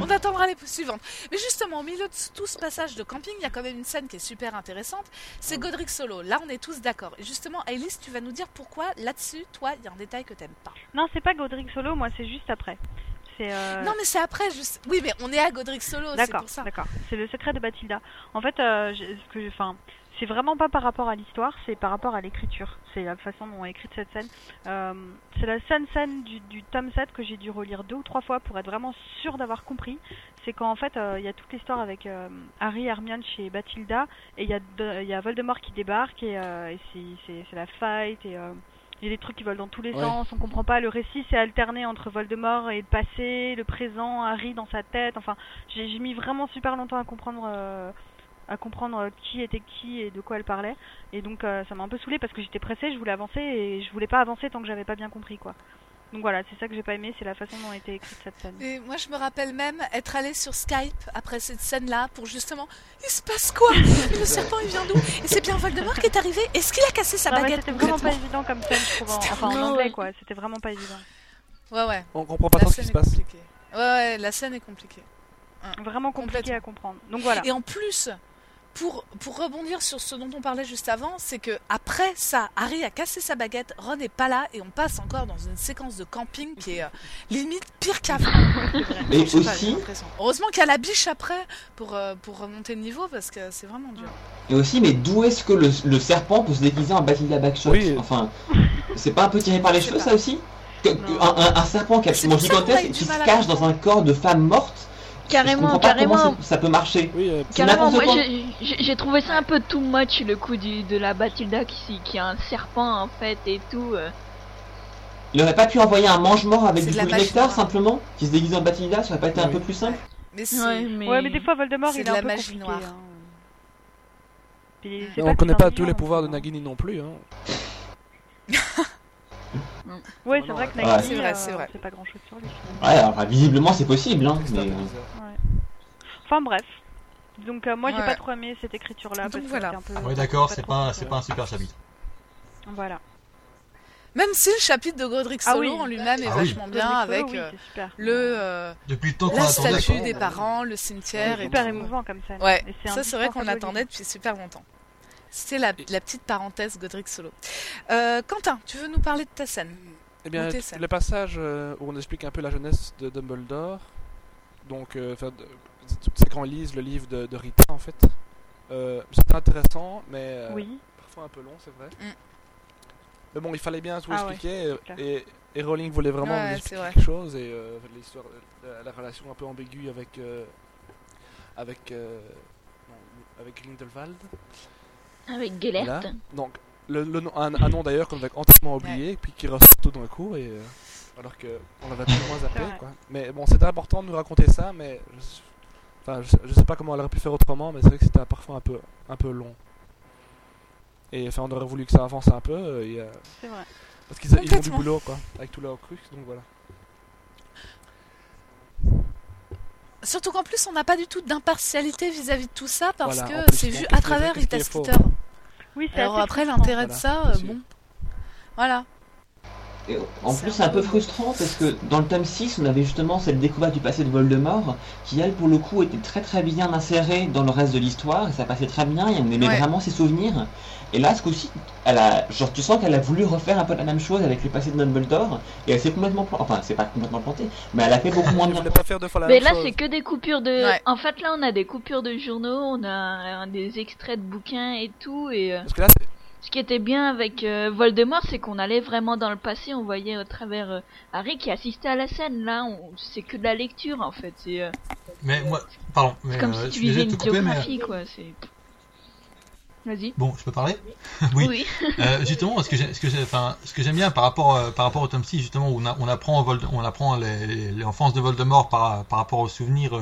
On attendra les suivantes. Mais justement, au milieu de tout ce passage de camping, il y a quand même une scène qui est super intéressante. C'est Godric Solo. Là, on est tous d'accord. Et justement, Alice, tu vas nous dire pourquoi là-dessus, toi, il y a un détail que t'aimes pas. Non, c'est pas Godric Solo, moi c'est juste après. Euh, Non, mais c'est après, juste. Oui, mais on est à Godric Solo, c'est D'accord, pour ça. d'accord. C'est le secret de Bathilda. En fait, euh, ce que, enfin, c'est vraiment pas par rapport à l'histoire, c'est par rapport à l'écriture. C'est la façon dont est écrite cette scène. Euh, c'est la seule scène du, du tome 7 que j'ai dû relire deux ou trois fois pour être vraiment sûr d'avoir compris. C'est quand en fait, euh, il y a toute l'histoire avec euh, Harry et Hermione chez Bathilda, et il y, a y a Voldemort qui débarque, et, et c'est- c'est c'est la fight, et... il y a des trucs qui volent dans tous les Ouais. sens, on comprend pas. Le récit s'est alterné entre Voldemort et le passé, le présent, Harry dans sa tête. Enfin, j'ai mis vraiment super longtemps à comprendre à comprendre euh, qui était qui et de quoi elle parlait et donc euh, ça m'a un peu saoulé parce que j'étais pressée je voulais avancer et je voulais pas avancer tant que j'avais pas bien compris quoi donc voilà c'est ça que j'ai pas aimé c'est la façon dont a été écrite cette scène Et moi, je me rappelle même être allée sur Skype après cette scène-là pour justement. Il se passe quoi? Le serpent, il vient d'où? Et c'est bien Voldemort qui est arrivé? Est-ce qu'il a cassé sa Non, baguette c'était vraiment pas évident comme scène je trouve en- enfin en anglais quoi c'était vraiment pas évident Ouais, ouais. On comprend pas La trop ce qui se passe. compliquée. Ouais, ouais, la scène est compliquée. vraiment compliqué Complètement. à comprendre donc voilà Et en plus, pour, pour rebondir sur ce dont on parlait juste avant, c'est que après ça, Harry a cassé sa baguette, Ron n'est pas là, et on passe encore dans une séquence de camping qui est euh, limite pire qu'avant. Et Je sais pas, aussi. Heureusement qu'il y a la biche après pour, euh, pour remonter le niveau parce que c'est vraiment dur. et aussi, mais d'où est-ce que le, le serpent peut se déguiser en Bathilda Backshot Oui. Enfin, c'est pas un peu tiré par les cheveux, pas. ça aussi Que- un, un- un serpent qui est absolument gigantesque qui se cache dans un corps de femme morte. Carrément, carrément. ça, ça peut marcher. Oui, euh, Carrément, moi j'ai- trouvé ça un peu too much le coup du, de la Bathilda qui, qui a un serpent en fait et tout. euh. Il aurait pas pu envoyer un mange-mort avec du nectar noire. simplement Qui se déguise en Bathilda, ça aurait pas été un peu plus simple Mais. Ouais, mais... ouais mais des fois Voldemort il de est la un peu magie compliqué noire. hein. Puis on connaît pas tous les pouvoirs de hein. Nagini non plus. Hein. Ouais, c'est vrai que Ouais, Nagini, c'est vrai, euh, c'est vrai. c'est pas grand chose sur lui. finalement. Ouais, alors, visiblement c'est possible, hein. Mais, un peu euh, bizarre. Enfin bref. Donc euh, moi j'ai Ouais. pas trop aimé cette écriture là Donc parce que voilà. peu Ouais d'accord, c'est pas, c'est pas un super chapitre. Voilà. Même si le chapitre de Godric Ah Solo oui. en lui-même est Ah oui. vachement bien avec oui, euh, c'est super. le euh, Depuis le temps qu'on la attendait. statue quoi. des parents, le cimetière C'est et super tout. émouvant comme scène. Ouais, Et ça c'est vrai qu'on indispensable au l'attendait livre. depuis super longtemps. C'était la, la petite parenthèse Godric Solo. Euh, Quentin, tu veux nous parler de ta scène? Eh bien, t- le passage euh, où on explique un peu la jeunesse de Dumbledore, donc euh, enfin, de- c'est quand on lise le livre de, de Rita en fait. Euh, c'est intéressant, mais euh, Oui. parfois un peu long, c'est vrai. Mm. Mais bon, il fallait bien tout Ah ouais, expliquer euh, clair. et, et Rowling voulait vraiment Ouais, expliquer vrai. quelque chose et euh, l'histoire, la, la relation un peu ambiguë avec euh, avec euh, non, avec Grindelwald. Avec Gellert. Là. Donc, le, le nom- un, un nom d'ailleurs qu'on avait entièrement oublié, puis qui ressort tout d'un coup, et, euh, alors qu'on l'avait plus ou moins zappé. Quoi. Mais bon, c'était important de nous raconter ça, mais je, enfin, je, sais- je sais pas comment elle aurait pu faire autrement, mais c'est vrai que c'était parfois un peu, un peu long. Et enfin, on aurait voulu que ça avance un peu, euh, euh, C'est vrai. parce qu'ils ont du boulot, quoi, avec tout leur crux, donc voilà. Surtout qu'en plus on n'a pas du tout d'impartialité vis-à-vis de tout ça parce Voilà, que c'est vu à travers Rita. Skeeter. Oui, c'est Alors après l'intérêt de ça, euh, bon, voilà. Et en plus, c'est un peu frustrant parce que dans le tome 6, on avait justement cette découverte du passé de Voldemort qui, elle, pour le coup, était très très bien insérée dans le reste de l'histoire et ça passait très bien et on aimait Ouais. vraiment ses souvenirs. Et là, ce coup-ci, elle a, genre, tu sens qu'elle a voulu refaire un peu la même chose avec le passé de Dumbledore et elle s'est complètement plantée. Enfin, c'est pas complètement plantée, mais elle a fait beaucoup moins bien. pas faire deux fois la Mais même là, c'est que des coupures de. Ouais. En fait, là, on a des coupures de journaux, on a un- des extraits de bouquins et tout. Et euh, Parce que là, c'est- ce qui était bien avec euh, Voldemort, c'est qu'on allait vraiment dans le passé. On voyait au travers euh, Harry qui assistait à la scène. Là, on... c'est que de la lecture en fait. C'est euh, Mais moi, pardon, mais comme si tu lisais une mais biographie, quoi. C'est. Vas-y. bon, je peux parler? Oui. Euh, justement, ce que j'ai- ce que j'ai- enfin, ce que j'aime bien par rapport par rapport au tome 6, justement, où on, a- on apprend Vold- on apprend l'enfance de Voldemort par par rapport aux souvenirs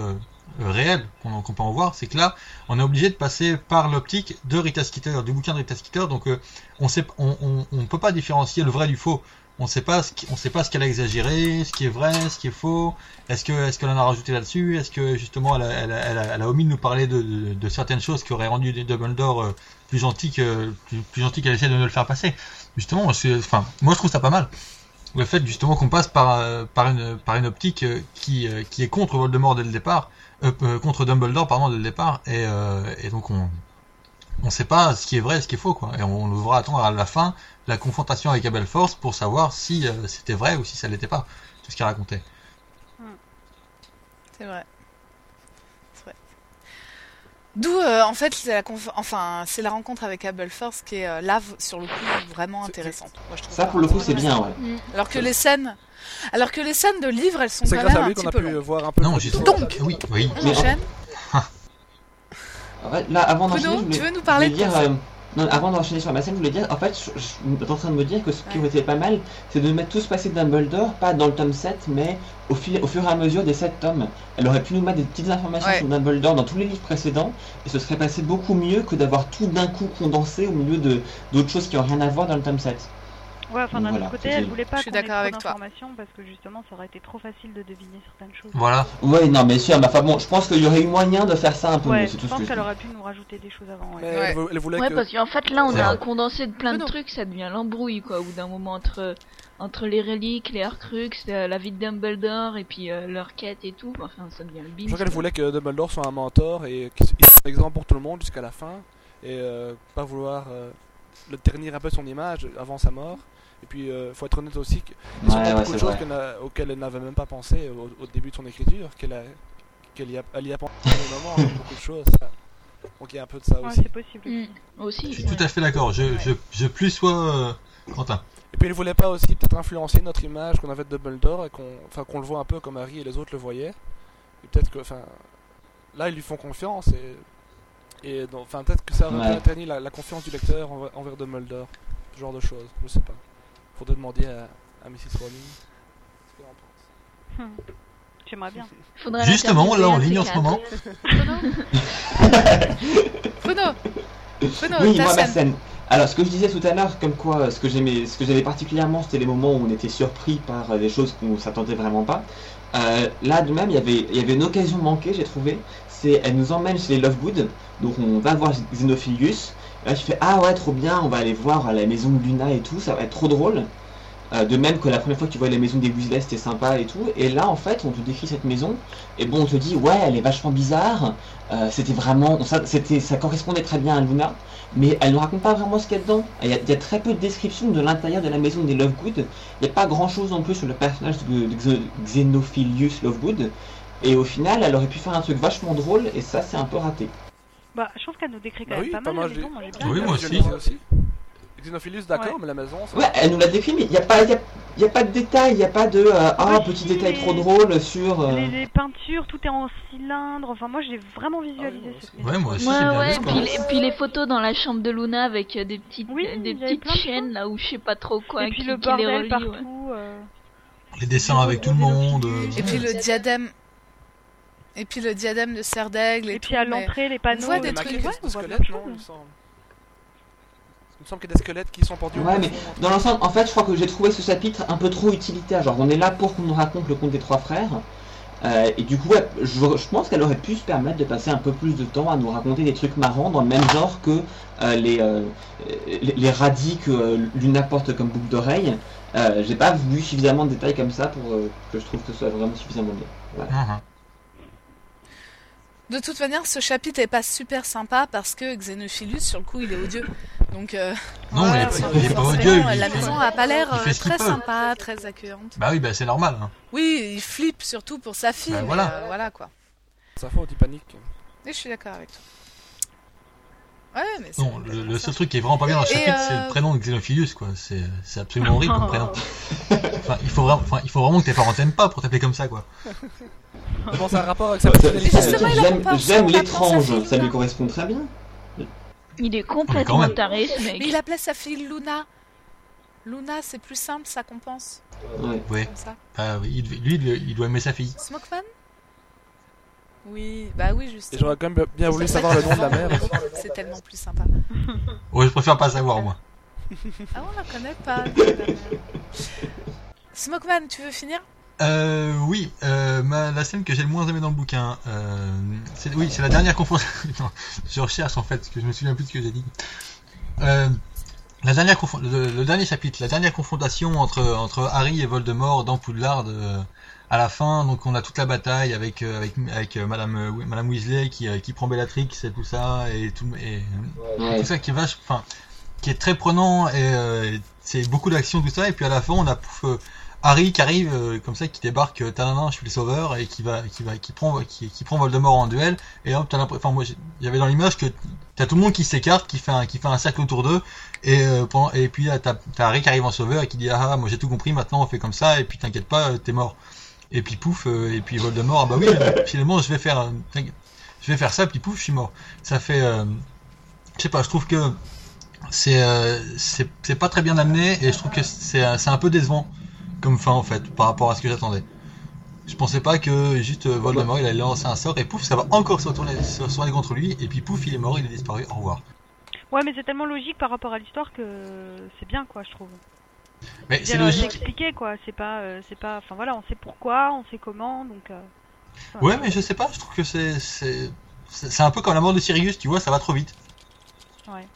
euh, réels qu'on qu'on peut en voir, c'est que là, on est obligé de passer par l'optique de Rita Skeeter, du bouquin de Rita Skeeter, donc euh, on on peut pas différencier le vrai du faux. On on sait pas ce qu'elle a exagéré, ce qui est vrai, ce qui est faux. Est-ce que est-ce qu'elle en a rajouté là-dessus? Est-ce que justement elle a, omis de nous parler de, certaines choses qui auraient rendu Dumbledore euh, plus gentil que plus, gentil qu'elle essaie de nous le faire passer? Justement, moi je trouve ça pas mal. Le fait justement qu'on passe par une optique qui est contre Voldemort dès le départ, euh, euh, contre Dumbledore pardon dès le départ, et euh, et donc on on sait pas ce qui est vrai et ce qui est faux quoi. Et on devra attendre à la fin la confrontation avec Abel Force pour savoir si euh, c'était vrai ou si ça l'était pas tout ce qu'il racontait. C'est vrai. C'est vrai. D'où, euh, en fait, c'est la, conf- enfin, c'est la rencontre avec Abelforce qui est euh, là, sur le coup, vraiment intéressante. Moi, je trouve Ça, pour le coup, c'est bien, ouais. Mm. Alors que les scènes, alors que les scènes de livres, elles sont quand grâce même à un petit qu'on a peu pu longues. voir un peu. Non, j'ai. Donc, oui, oui. On Mais en- enchaîne. En fait, là, avant d'enchaîner, Bruno, je voulais- tu veux nous je parler voulais de dire, ta euh, scène non, avant d'enchaîner sur ma scène, je voulais dire, en fait, je, je suis en train de me dire que ce qui aurait été pas mal, c'est de mettre tout ce passé de Dumbledore, pas dans le tome 7, mais au, fil, au fur et à mesure des 7 tomes. Elle aurait pu nous mettre des petites informations Ouais. sur Dumbledore dans tous les livres précédents, et ce serait passé beaucoup mieux que d'avoir tout d'un coup condensé au milieu de d'autres choses qui n'ont rien à voir dans le tome 7. Ouais, enfin d'un Voilà, autre côté, elle voulait pas Je suis qu'on ait d'accord trop avec toi. d'informations parce que justement, ça aurait été trop facile de deviner certaines choses. Voilà. Ouais, non, mais sûr, mais enfin bon, je pense qu'il y aurait eu moyen de faire ça un peu mieux, Ouais, c'est je tout ce pense que je qu'elle aurait pu nous rajouter des choses avant. Ouais. Mais Ouais. elle, vou- elle voulait Ouais, que. parce qu'en fait, là, on a un condensé de plein de Bruno. trucs, ça devient l'embrouille, quoi, au bout d'un moment, entre, entre les reliques, les Horcrux, la vie de Dumbledore, et puis euh, leur quête et tout. Enfin, ça devient le Je bim. crois qu'elle voulait que Dumbledore soit un mentor et qu'il soit un exemple pour tout le monde jusqu'à la fin et euh, pas vouloir euh, le ternir un peu son image avant sa mort. Et puis, euh, faut être honnête aussi, qu'il y a Ouais, ouais, beaucoup de choses auxquelles elle n'avait même pas pensé au, au début de son écriture, qu'elle a, qu'elle y a, elle y a pensé au moment, beaucoup de choses. ça. Donc il y a un peu de ça Ouais, aussi. c'est possible. Mm, aussi. Je suis tout à fait d'accord. Je, je, je plus sois euh, Quentin. Et puis elle voulait pas aussi peut-être influencer notre image qu'on avait de Dumbledore et qu'on, enfin qu'on le voit un peu comme Harry et les autres le voyaient. Et peut-être que, enfin, là ils lui font confiance et, et enfin peut-être que ça Ouais. terni la, la confiance du lecteur envers, envers Dumbledore, ce genre de choses. Je sais pas. Faudrait demander à, à Mrs. Rowling. ce qu'elle en pense. Hmm. J'aimerais bien. Faudrait Justement, là en ligne en ce C4. moment. Bruno Bruno, Oui, moi, ma scène. Alors, ce que je disais tout à l'heure, comme quoi, euh, ce que j'aimais, ce que j'avais particulièrement, c'était les moments où on était surpris par euh, des choses qu'on s'attendait vraiment pas. Euh, là, de même, il y avait, il y avait une occasion manquée, j'ai trouvé. C'est, elle nous emmène chez les Lovegood, donc on va voir Xenophilius. Là, tu fais, ah ouais, trop bien, on va aller voir la maison de Luna et tout, ça va être trop drôle. Euh, de même que la première fois que tu vois la maison des Weasley, c'était sympa et tout. Et là, en fait, on te décrit cette maison, et bon, on te dit, ouais, elle est vachement bizarre. Euh, c'était vraiment, ça, ça correspondait très bien à Luna mais elle ne raconte pas vraiment ce qu'il y a dedans. Il y a, très peu de descriptions de l'intérieur de la maison des Lovegood. Il n'y a pas grand chose non plus sur le personnage de, de Xe- Xenophilius Lovegood. Et au final, elle aurait pu faire un truc vachement drôle, et ça, c'est un peu raté. Bah, je trouve qu'elle nous décrit quand Bah même oui, pas pas mal mal, la j'ai- maison. Moi, j'ai bien Oui, moi Je aussi. Xenophilus, d'accord, Ouais. mais la maison, ça... Ouais, elle nous l'a décrit, mais il n'y a, pas- y a, y a pas de détails. Il n'y a pas de euh, Ah, petit si, détail trop drôle sur. euh, Les, les peintures, tout est en cylindre. Enfin, moi, j'ai vraiment visualisé aussi. maison. Ouais, moi aussi, Ouais, bien ouais, puis, les, puis les photos dans la chambre de Luna avec euh, des petites, Oui, des petites chaînes là où je sais pas trop quoi. Et puis qui- le qui les bordel relie, partout. euh, les dessins avec tout le monde. Et puis le diadème. Et puis le diadème de serre d'aigle et, Et tout, puis à mais- l'entrée, les panneaux. voit des trucs, ouais, de on voit plein squelettes, de non, il me semble. Il me semble qu'il y a des squelettes qui sont pendus Ouais, mais dans l'ensemble, en fait, je crois que j'ai trouvé ce chapitre un peu trop utilitaire. Genre, on est là pour qu'on nous raconte le conte des trois frères. Euh, et du coup, ouais, je, je pense qu'elle aurait pu se permettre de passer un peu plus de temps à nous raconter des trucs marrants dans le même genre que euh, les, euh, les, les radis que euh, Luna porte comme boucle d'oreille. Euh, J'ai pas vu suffisamment de détails comme ça pour euh, que je trouve que ce soit vraiment suffisamment bien. Voilà. De toute manière, ce chapitre est pas super sympa parce que Xenophilus, sur le coup, il est odieux. Donc, euh, Non, voilà, il est pas- sur- il est pas forcément, odieux, il La fait- maison a pas l'air euh, très sympa, très accueillante. Bah oui, bah c'est normal. hein. Oui, il flippe surtout pour sa fille. Bah, mais, voilà. euh, voilà quoi. Sa faute, il panique. Et je suis d'accord avec toi. Ouais, mais c'est Non, le, seul truc qui est vraiment pas bien dans le Et, chapitre, euh, c'est le prénom de Xenophilius, quoi. C'est c'est absolument horrible comme prénom. Enfin, il faut vraiment, enfin, il faut vraiment que tes parents t'aiment pas pour t'appeler comme ça, quoi. Bon, ça a un rapport avec sa J'aime l'étrange, ça lui Luna. correspond très bien. Il est quand complètement même. taré, ce mec. Mais il appelait sa fille Luna. Luna, c'est plus simple, ça compense. Ouais. Ouais. Comme ça. Bah oui, il lui, il doit- il doit aimer sa fille. Smokeman? Oui, bah oui, Et justement. j'aurais quand même bien voulu savoir le nom de la mère. C'est tellement plus sympa. Ouais, je préfère pas savoir, moi. Ah, on la connaît pas. Smokeman, tu veux finir? Euh, oui, euh, ma- la scène que j'ai le moins aimé dans le bouquin, euh, c'est, oui, c'est la dernière confrontation. Je recherche en fait, parce que je me souviens plus de ce que j'ai dit. Euh, la dernière confron- le, le dernier chapitre, la dernière confrontation entre entre Harry et Voldemort dans Poudlard. euh, à la fin, donc on a toute la bataille avec euh, avec avec euh, Madame euh, oui, Madame Weasley qui euh, qui prend Bellatrix et tout ça et tout et Ouais. tout ça qui est vache, enfin, qui est très prenant et euh, c'est beaucoup d'action tout ça et puis à la fin on a pouf, euh, Harry qui arrive euh, comme ça qui débarque je suis le sauveur et qui va qui va qui prend qui, qui prend Voldemort en duel et hop t'as l'impression enfin moi j'avais dans l'image que t'as tout le monde qui s'écarte qui fait un qui fait un cercle autour d'eux et euh, pendant, et puis t'as t'as Harry qui arrive en sauveur et qui dit ah moi j'ai tout compris maintenant on fait comme ça et puis t'inquiète pas t'es mort et puis pouf euh, et puis Voldemort ah bah oui euh, finalement je vais faire je vais faire ça puis pouf je suis mort ça fait euh, je sais pas je trouve que c'est euh, c'est pas très bien amené et je trouve que c'est c'est un peu décevant comme fin en fait par rapport à ce que j'attendais. Je pensais pas que juste Voldemort il allait lancer un sort et pouf ça va encore se retourner se retourner contre lui et puis pouf il est mort il est disparu au revoir. Ouais, mais c'est tellement logique par rapport à l'histoire que c'est bien, quoi, je trouve. Mais c'est euh, logique. expliqué, quoi. C'est pas, euh, c'est pas. Enfin voilà, on sait pourquoi, on sait comment, donc. euh, enfin, Ouais mais je sais pas je trouve que c'est c'est c'est c'est un peu comme la mort de Sirius tu vois ça va trop vite. Ouais.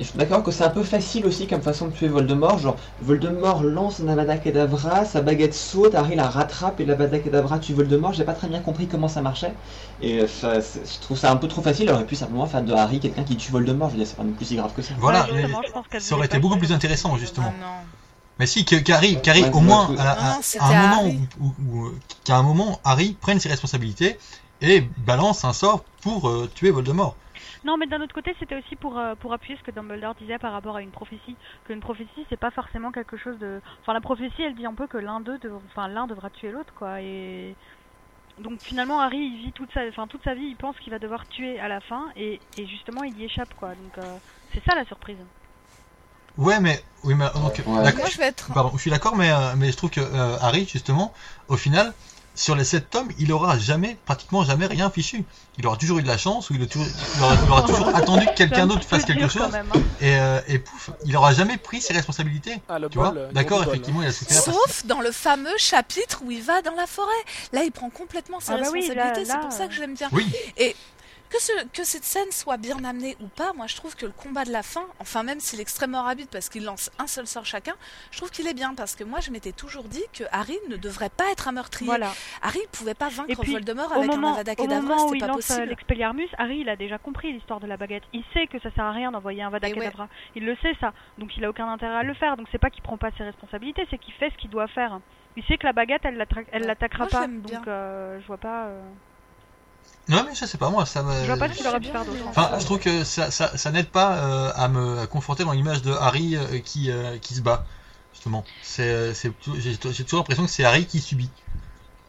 Et je suis d'accord que c'est un peu facile aussi comme façon de tuer Voldemort. Genre, Voldemort lance un Avada Kedavra, sa baguette saute, Harry la rattrape et l'Avada Kedavra tue Voldemort. J'ai pas très bien compris comment ça marchait. Et euh, ça, c'est- je trouve ça un peu trop facile. Il aurait pu simplement faire de Harry quelqu'un qui tue Voldemort. Je veux dire, c'est pas non plus si grave que ça. Voilà Ouais, mais justement, je pense qu'elle ça aurait été beaucoup plus intéressant justement. Ah non. Mais si, que- qu'Harry, Ouais, au moins, à, à- Non, à c'était un moment Harry. où, où- où- qu'à un moment, Harry prenne ses responsabilités et balance un sort pour euh, tuer Voldemort. Non, mais d'un autre côté, c'était aussi pour, euh, pour appuyer ce que Dumbledore disait par rapport à une prophétie. Que une prophétie, c'est pas forcément quelque chose de. Enfin, la prophétie, elle dit un peu que l'un d'eux, dev- enfin, l'un devra tuer l'autre, quoi. Et donc finalement, Harry, il vit toute sa, enfin, toute sa vie, il pense qu'il va devoir tuer à la fin, et, et justement, il y échappe, quoi. Donc euh, c'est ça la surprise. Ouais, mais oui, mais Ouais. Moi, je vais être. pardon, je suis d'accord, mais euh, mais je trouve que euh, Harry, justement, au final, sur les sept tomes, il aura jamais, pratiquement jamais rien fichu. Il aura toujours eu de la chance, ou il, a toujours, il aura, il aura toujours attendu que quelqu'un un d'autre fasse quelque chose, même, hein. et, euh, et pouf, il aura jamais pris ses responsabilités. Ah, Tu vois bol, D'accord, bol. effectivement, il a parce- Sauf dans le fameux chapitre où il va dans la forêt. Là, il prend complètement ses Ah bah responsabilités. c'est pour ça que je l'aime bien. Oui, Que, ce, que cette scène soit bien amenée ou pas, moi je trouve que le combat de la fin, enfin même s'il est extrêmement rapide parce qu'il lance un seul sort chacun, je trouve qu'il est bien parce que moi je m'étais toujours dit que Harry ne devrait pas être un meurtrier. Voilà. Harry ne pouvait pas vaincre puis, Voldemort avec un moment, Avada au Kedavra, c'était pas euh, possible. l'Expelliarmus, Harry, il a déjà compris l'histoire de la baguette. Il sait que ça sert à rien d'envoyer un Vada Et ouais. Kedavra. Il le sait, ça. Donc il a aucun intérêt à le faire. Donc c'est pas qu'il prend pas ses responsabilités, c'est qu'il fait ce qu'il doit faire. Il sait que la baguette, elle Ouais. l'attaquera pas. Donc euh, je vois pas. euh, non, mais je sais pas, moi, ça me. Je vois pas ce qu'il aurait pu faire d'autre. Enfin, je trouve que ça, ça, ça n'aide pas euh, à me conforter dans l'image de Harry euh, qui, euh, qui se bat, justement. C'est, c'est, j'ai, j'ai toujours l'impression que c'est Harry qui subit.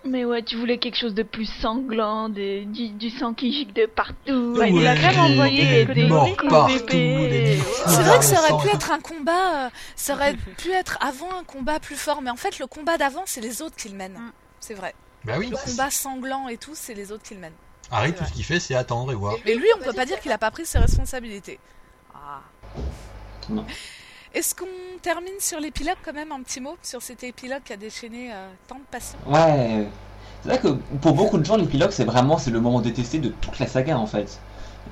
Mais ouais, tu voulais quelque chose de plus sanglant, de, du, du sang qui gicle de partout. Il a quand même envoyé des morts partout, des C'est vrai que ça aurait pu être un combat, ça aurait pu être avant un combat plus fort, mais en fait le combat d'avant c'est les autres qui le mènent. Mm. C'est vrai. Bah oui. Le combat sanglant et tout, c'est les autres qui le mènent. Harry, tout ce qu'il fait, c'est attendre et voir. Mais lui, on peut pas dire qu'il a pas pris ses responsabilités. Ah. Non. Est-ce qu'on termine sur l'épilogue quand même un petit mot sur cet épilogue qui a déchaîné euh, tant de passion Ouais. C'est vrai que pour beaucoup de gens, l'épilogue, c'est vraiment c'est le moment détesté de toute la saga en fait.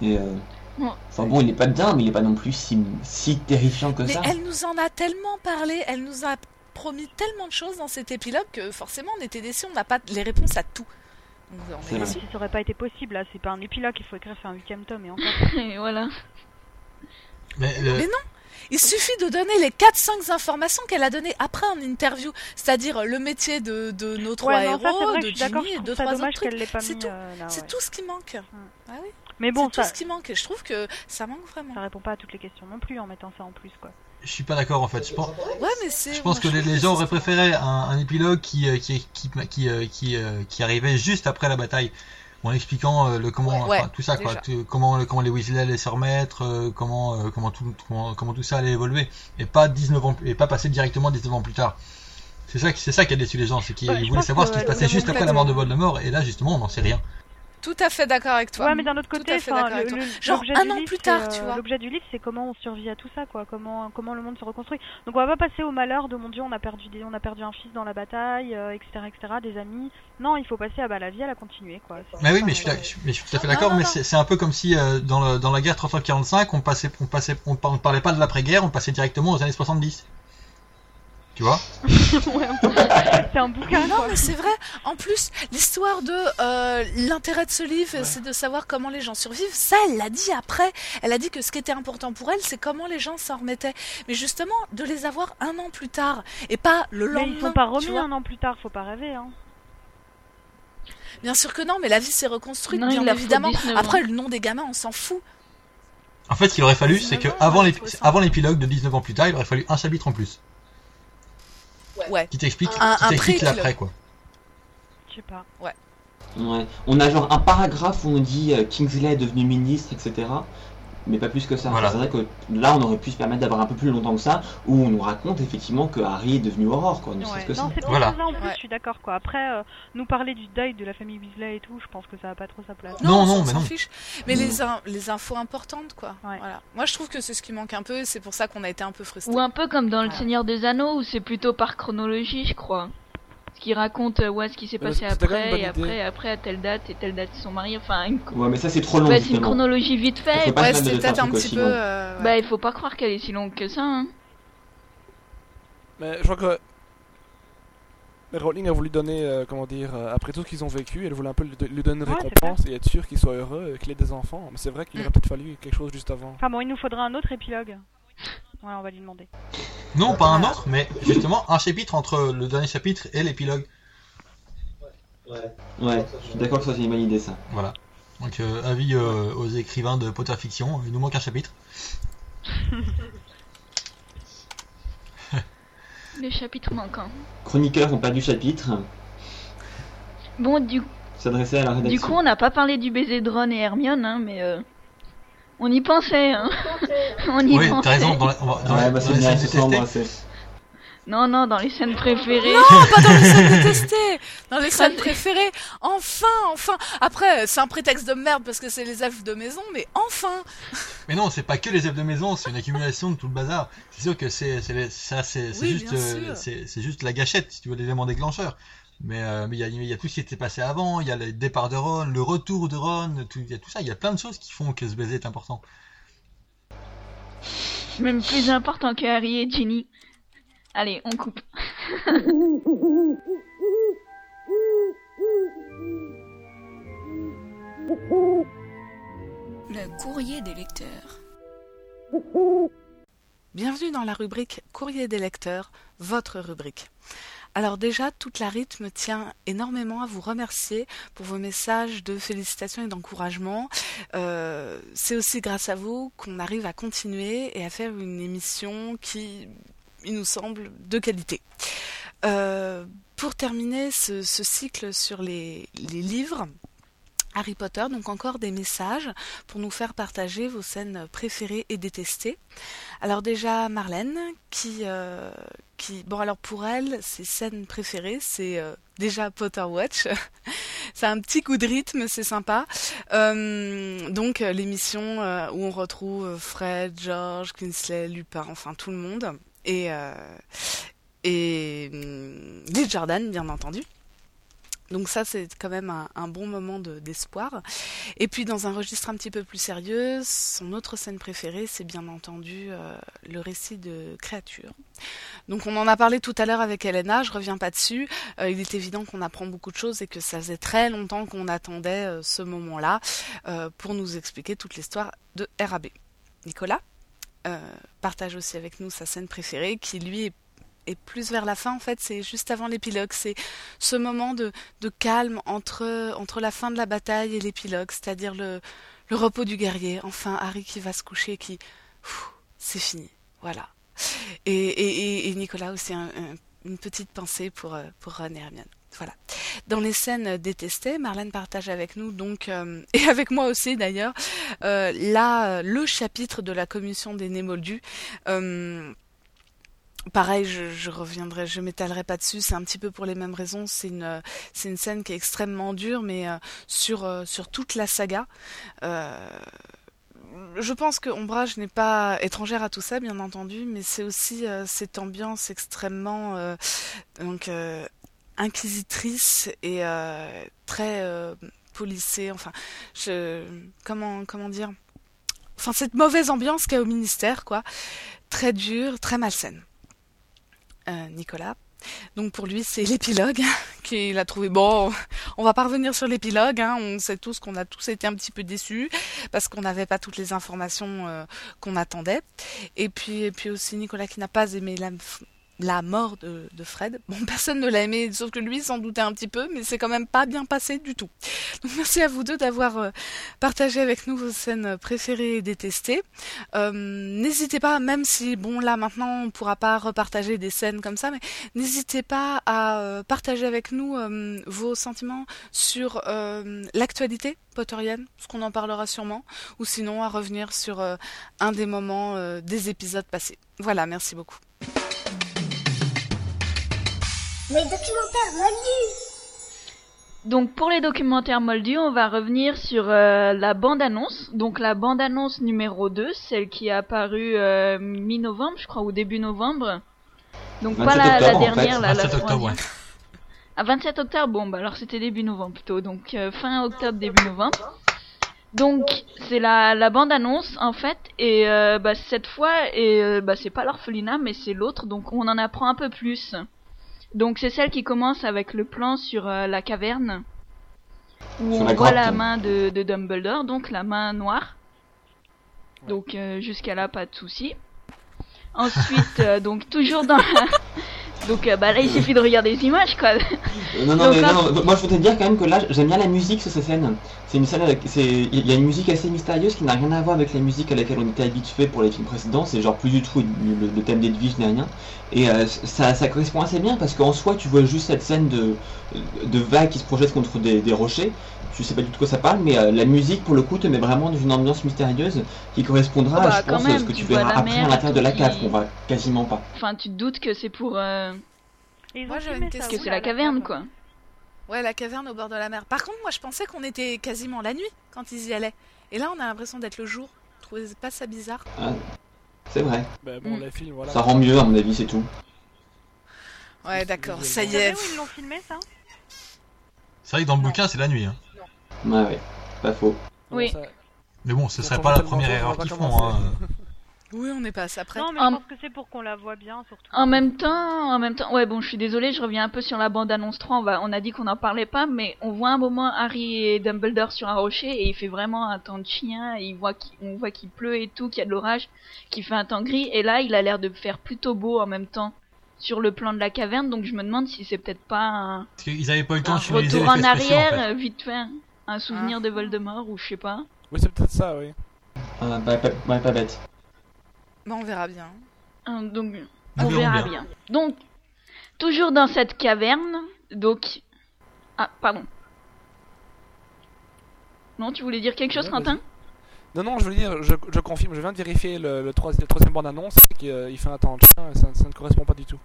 Et euh, Ouais. Enfin bon, il est pas bien, mais il est pas non plus si, si terrifiant que Mais ça. elle nous en a tellement parlé, elle nous a promis tellement de choses dans cet épilogue que forcément on était déçus, on n'a pas les réponses à tout. Déçus. Si ça aurait pas été possible, là, c'est pas un épilogue, il faut écrire, c'est un huitième tome et encore. Et voilà. Mais, Mais non Il suffit de donner les 4-5 informations qu'elle a données après en interview, c'est-à-dire le métier de, de nos trois ouais, non, ça c'est héros, de Jimmy et ça trois autres trucs. C'est tout. euh, ouais. tout ce qui manque. Ah oui, Mais bon, c'est ça, tout ce qui manque et je trouve que ça manque vraiment. ça répond pas à toutes les questions non plus en mettant ça en plus, quoi. Je suis pas d'accord en fait. Je pense, Ouais, mais c'est. je pense moi, que les, gens auraient préféré un, un épilogue qui, euh, qui, qui, qui, euh, qui, euh, qui arrivait juste après la bataille. En expliquant euh, le comment, Ouais, enfin, tout ça quoi, déjà. tout- comment, comment les Weasley allaient se remettre, euh, comment, euh, comment, tout, comment, comment tout ça allait évoluer, et pas 19 ans, et pas passer directement 19 ans plus tard. C'est ça, qui- c'est ça qui a déçu les gens, c'est qu'ils Ouais, voulaient savoir que, ce qui se passait juste après la mort de. Voldemort, et là justement on n'en sait rien. Tout à fait d'accord avec toi. Ouais, mais d'un autre côté, le- le- Genre l'objet un du an livre, plus tard, euh, tu vois. L'objet du livre, c'est comment on survit à tout ça, quoi. Comment, comment le monde se reconstruit. Donc on va pas passer au malheur de mon Dieu, on a perdu des, on a perdu un fils dans la bataille, euh, etc., etc., des amis. Non, il faut passer à bah la vie, elle a continué, quoi. Mais oui, mais je suis, ouais. d'ac- je suis- mais je suis tout à fait d'accord, mais c'est un peu comme si euh, dans, le- dans la guerre 39-45, on passait, on passait, on parlait pas de l'après-guerre, on passait directement aux années 70. Tu vois Ouais, un peu. c'est un bouquin, Non, quoi. mais c'est vrai. En plus, l'histoire de euh, l'intérêt de ce livre, c'est de savoir comment les gens survivent. Ça, elle l'a dit après. Elle a dit que ce qui était important pour elle, c'est comment les gens s'en remettaient. Mais justement, de les avoir un an plus tard et pas le Mais lendemain. ils sont pas remis un an plus tard, faut pas rêver, hein. Bien sûr que non, mais la vie s'est reconstruite, Non, bien évidemment. 19 ans. Après, le nom des gamins, on s'en fout. En fait, ce qu'il aurait fallu, c'est que 19 ans, avant ouais, l'ép- je trouvais ça. avant l'épilogue de 19 ans plus tard, il aurait fallu un chapitre en plus Ouais. qui t'explique, Un- l'après quoi. Je sais pas. Ouais. On a genre un paragraphe où on dit euh, Kingsley est devenu ministre, etc. Mais pas plus que ça. Voilà. C'est vrai que là, on aurait pu se permettre d'avoir un peu plus longtemps que ça, où on nous raconte effectivement que Harry est devenu Aurore, quoi. Ne Ouais. serait-ce que ça. Non, c'est pour Voilà. ça en plus, Ouais. je suis d'accord, quoi. Après, euh, nous parler du deuil de la famille Weasley et tout, je pense que ça a pas trop sa place. Non, on non, s'en- mais s'en non. fiche. Mais Non. les, in- les infos importantes, quoi. Ouais. Voilà. Moi, je trouve que c'est ce qui manque un peu, et c'est pour ça qu'on a été un peu frustrés. Ou un peu comme dans Le. Seigneur des Anneaux, où c'est plutôt par chronologie, je crois. Ce qui raconte euh, ouais, ce qui s'est passé après, et après, après, à telle date, et telle date, ils sont mariés. Enfin, une... Ouais, mais ça, c'est trop long, bah, c'est une chronologie vite fait. Ouais, c'était peut-être un petit peu. euh, ouais. Bah, il faut pas croire qu'elle est si longue que ça. Hein. Mais je crois que. Mais Rowling a voulu donner, euh, comment dire, euh, après tout ce qu'ils ont vécu, elle voulait un peu lui, lui donner une Ouais, récompense et être sûr qu'il soit heureux et qu'il ait des enfants. Mais c'est vrai qu'il Mm. aurait peut-être fallu quelque chose juste avant. Enfin bon, il nous faudra un autre épilogue. Ouais, on va lui demander. Non, pas un autre, mais justement un chapitre entre le dernier chapitre et l'épilogue. Ouais, je suis d'accord que ça, c'est une bonne idée, ça. Voilà. Donc euh, avis euh, aux écrivains de Potter Fiction, il nous manque un chapitre. Le chapitre manquant. Chroniqueurs ont perdu chapitre. Bon, du, S'adresser à la rédaction. du coup, on n'a pas parlé du baiser de Ron et Hermione, hein, mais euh, on y pensait. Hein. on y Oui, pensait. t'as raison. Dans la, on va- dans Ouais, bah dans c'est les bien, scènes ce soir, détestées. moi, c'est. Non, non, dans les scènes préférées. pas dans les scènes détestées, dans les scènes préférées. Enfin, enfin. Après, c'est un prétexte de merde parce que c'est les elfes de maison, mais enfin. Mais non, c'est pas que les elfes de maison, c'est une accumulation de tout le bazar. C'est sûr que c'est c'est les- ça, c'est c'est Oui, juste, bien euh, sûr. c'est c'est juste la gâchette, si tu veux, l'élément déclencheur. Mais euh, mais il y y a tout ce qui était passé avant, il y a le départ de Ron, le retour de Ron, il y a tout ça, il y a plein de choses qui font que ce baiser est important. Même plus important que Harry et Ginny. Allez, on coupe. Le courrier des lecteurs. Bienvenue dans la rubrique Courrier des lecteurs, votre rubrique. Alors déjà, toute la rythme tient énormément à vous remercier pour vos messages de félicitations et d'encouragement. Euh, c'est aussi grâce à vous qu'on arrive à continuer et à faire une émission qui, il nous semble, de qualité. Euh, pour terminer ce, cycle sur les livres, Harry Potter, donc encore des messages pour nous faire partager vos scènes préférées et détestées. Alors déjà Marlène, qui, euh, bon alors pour elle, ses scènes préférées, c'est euh, déjà Potter Watch. c'est un petit coup de rythme, c'est sympa. Euh, donc l'émission où on retrouve Fred, George, Kingsley, Lupin, enfin tout le monde et et Lee Jordan bien entendu. Donc ça, c'est quand même un, bon moment de- d'espoir. Et puis dans un registre un petit peu plus sérieux, son autre scène préférée, c'est bien entendu euh, le récit de créature. Donc on en a parlé tout à l'heure avec Elena, je reviens pas dessus. Euh, il est évident qu'on apprend beaucoup de choses et que ça faisait très longtemps qu'on attendait euh, ce moment-là pour nous expliquer toute l'histoire de RAB. Nicolas partage aussi avec nous sa scène préférée qui lui est et plus vers la fin en fait, c'est juste avant l'épilogue, c'est ce moment de, de calme entre, entre la fin de la bataille et l'épilogue, c'est-à-dire le, repos du guerrier, enfin Harry qui va se coucher, qui c'est fini, voilà. Et, et, Nicolas aussi un- un- une petite pensée pour, euh, pour Ron et Hermione. Voilà. Dans les scènes détestées, Marlène partage avec nous donc euh, et avec moi aussi d'ailleurs euh, là le chapitre de la commission des Némoldus. Pareil, je, je reviendrai, je m'étalerai pas dessus. C'est un petit peu pour les mêmes raisons. C'est une, c'est une scène qui est extrêmement dure, mais euh, sur euh, sur toute la saga. Euh, je pense que Ombrage n'est pas étrangère à tout ça, bien entendu, mais c'est aussi euh, cette ambiance extrêmement euh, donc euh, inquisitrice et très policée. Enfin, je comment comment dire? Enfin, cette mauvaise ambiance qu'il y a au ministère, quoi. Très dure, très malsaine euh, Nicolas. Donc pour lui, c'est l'épilogue qu'il a trouvé. Bon, on va pas revenir sur l'épilogue. Hein. On sait tous qu'on a tous été un petit peu déçus parce qu'on n'avait pas toutes les informations euh, qu'on attendait. Et puis, et puis aussi Nicolas qui n'a pas aimé la, la mort de, de Fred. Bon, personne ne l'a aimé, sauf que lui s'en doutait un petit peu, mais c'est quand même pas bien passé du tout. Donc merci à vous deux d'avoir euh, partagé avec nous vos scènes préférées et détestées. Euh, n'hésitez pas, même si bon là maintenant on pourra pas repartager des scènes comme ça, mais n'hésitez pas à euh, partager avec nous vos sentiments sur l'actualité potterienne, parce qu'on en parlera sûrement, ou sinon à revenir sur un des moments des épisodes passés. Voilà, merci beaucoup. Les documentaires moldus Donc pour les documentaires moldus, on va revenir sur euh, la bande-annonce. Donc la bande-annonce numéro 2, celle qui est apparue euh, mi-novembre, je crois, ou début novembre. Donc pas 27 la, la octobre, en fait. dernière, la, la 27 octobre, troisième. ouais. À 27 octobre, bon, bah alors c'était début novembre plutôt, donc euh, fin octobre, début novembre. Donc c'est la, la bande annonce en fait, et euh, bah, cette fois, et euh, bah, c'est pas l'orphelinat, mais c'est l'autre, donc on en apprend un peu plus. Donc c'est celle qui commence avec le plan sur euh, la caverne, où Sur on la voit grotte. la main de, de Dumbledore, donc la main noire. Donc euh, jusqu'à là, pas de souci. Ensuite, euh, donc toujours dans la... Donc euh, bah là il suffit de regarder les images quoi. Euh, Non, non, Donc mais là- non, non, moi je voudrais dire quand même que là j'aime bien la musique sur ces scènes. C'est une scène avec. c'est- Il y a une musique assez mystérieuse qui n'a rien à voir avec la musique à laquelle on était habitué pour les films précédents. C'est genre plus du tout le, le thème d'Edwige ni rien. Et euh, ça, ça correspond assez bien parce qu'en soi tu vois juste cette scène de, de vagues qui se projettent contre des, des rochers. Tu sais pas du tout de quoi ça parle, mais euh, la musique pour le coup te met vraiment dans une ambiance mystérieuse qui correspondra, Ah bah, je pense, à ce que tu tu verras après à l'intérieur de la cave qu'on voit quasiment pas. Enfin tu te doutes que c'est pour... euh, Moi, ça que c'est la caverne cave quoi. Ouais, la caverne au bord de la mer. Par contre, moi je pensais qu'on était quasiment la nuit quand ils y allaient. Et là, on a l'impression d'être le jour. Vous trouvez pas ça bizarre Ah, c'est vrai. Ben bon, Mm. films, voilà. Ça rend mieux à mon avis, c'est tout. Ouais, d'accord, ça Vous y savez est. où ils l'ont filmé ça? C'est vrai que dans le bouquin, c'est la nuit. Hein. Ouais, ouais, pas faux. Oui. ça- Mais bon, ce Ça serait pas la première erreur qu'ils font. Hein. Oui, on est pas assez après. Non, mais En- je pense que c'est pour qu'on la voit bien surtout. En même temps, en même temps, ouais bon, je suis désolée, je reviens un peu sur la bande annonce 3. On va, on a dit qu'on n'en parlait pas, mais on voit un moment Harry et Dumbledore sur un rocher et il fait vraiment un temps de chien. Et il voit on voit qu'il pleut et tout, qu'il y a de l'orage, qu'il fait un temps gris. Et là, il a l'air de faire plutôt beau en même temps sur le plan de la caverne. Donc je me demande si c'est peut-être pas un, Parce qu'ils avaient pas eu le temps de retour en arrière, fait. vite fait, un souvenir Ah. de Voldemort ou je sais pas. Oui, c'est peut-être ça, oui. Ah, bah, pas, ouais, pas bête. Bah, on verra bien. Hein, Donc, Nous on verra bien. bien. Donc, toujours dans cette caverne, donc... Ah, pardon. Non, tu voulais dire quelque chose, Ouais, Quentin Non, non, je veux dire, je, je confirme, je viens de vérifier le, le troisième, le troisième bande-annonce, qu'il euh, il fait un temps de chien, et ça, ça ne correspond pas du tout.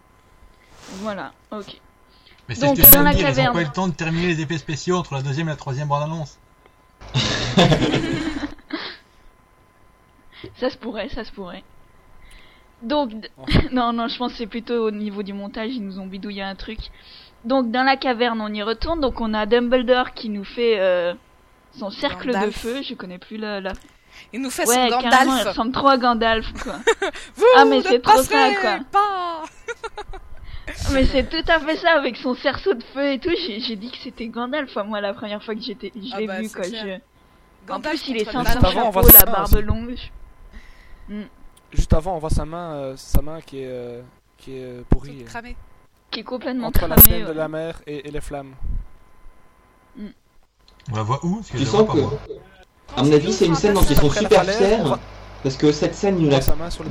Voilà, ok. Mais c'est Donc, ce que je dans viens de la dire, ils ont caverne. pas eu le temps de terminer les effets spéciaux entre la deuxième et la troisième bande-annonce. Ça se pourrait, ça se pourrait. Donc, non, non, je pense que c'est plutôt au niveau du montage, ils nous ont bidouillé un truc. Donc, dans la caverne, on y retourne. Donc, on a Dumbledore qui nous fait euh, son cercle de Gandalf. feu. Je connais plus la. la... Il nous fait Ouais, son carrément, il Gandalf. ressemble trop à Gandalf, quoi. Vous Ah, mais c'est trop ça, quoi. pas mais c'est tout à fait ça, avec son cerceau de feu et tout. J'ai j'ai dit que c'était Gandalf, enfin, moi, la première fois que j'étais, je Ah l'ai bah, vu, quoi. je- En plus, il est sans son chapeau, la barbe longue. Juste avant, on voit sa main, euh, sa main qui est, euh, qui est euh, pourrie. Toute euh, cramé. Qui est complètement Entre la de mer et, et les flammes. On la voit où? Parce que Tu sens que, à mon avis, c'est une scène dont ils sont super fiers. Parce que cette scène, ils nous la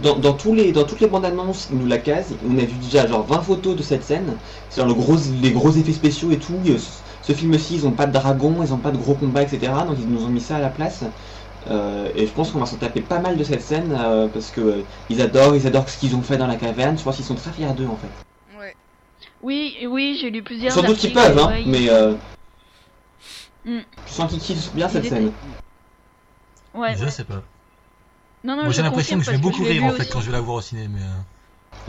Dans, dans tous les, dans toutes les bandes annonces, ils nous la casent. On a vu déjà genre 20 photos de cette scène. C'est genre le gros, les gros effets spéciaux et tout. Et Ce, ce film-ci, ils ont pas de dragon, ils ont pas de gros combats, etc. Donc ils nous ont mis ça à la place. Euh, et je pense qu'on va s'en taper pas mal de cette scène euh, parce que euh, ils adorent, ils adorent ce qu'ils ont fait dans la caverne. Je pense qu'ils sont très fiers d'eux en fait. Ouais. Oui, oui, j'ai lu plusieurs Sans doute qu'ils peuvent, hein, ouais, mais euh, Mm. tu sens qu'ils kiffent bien cette scène. Ouais. Je sais pas. Non, non, Moi, j'ai l'impression que je vais beaucoup rire en fait aussi. quand je vais la voir au ciné, mais.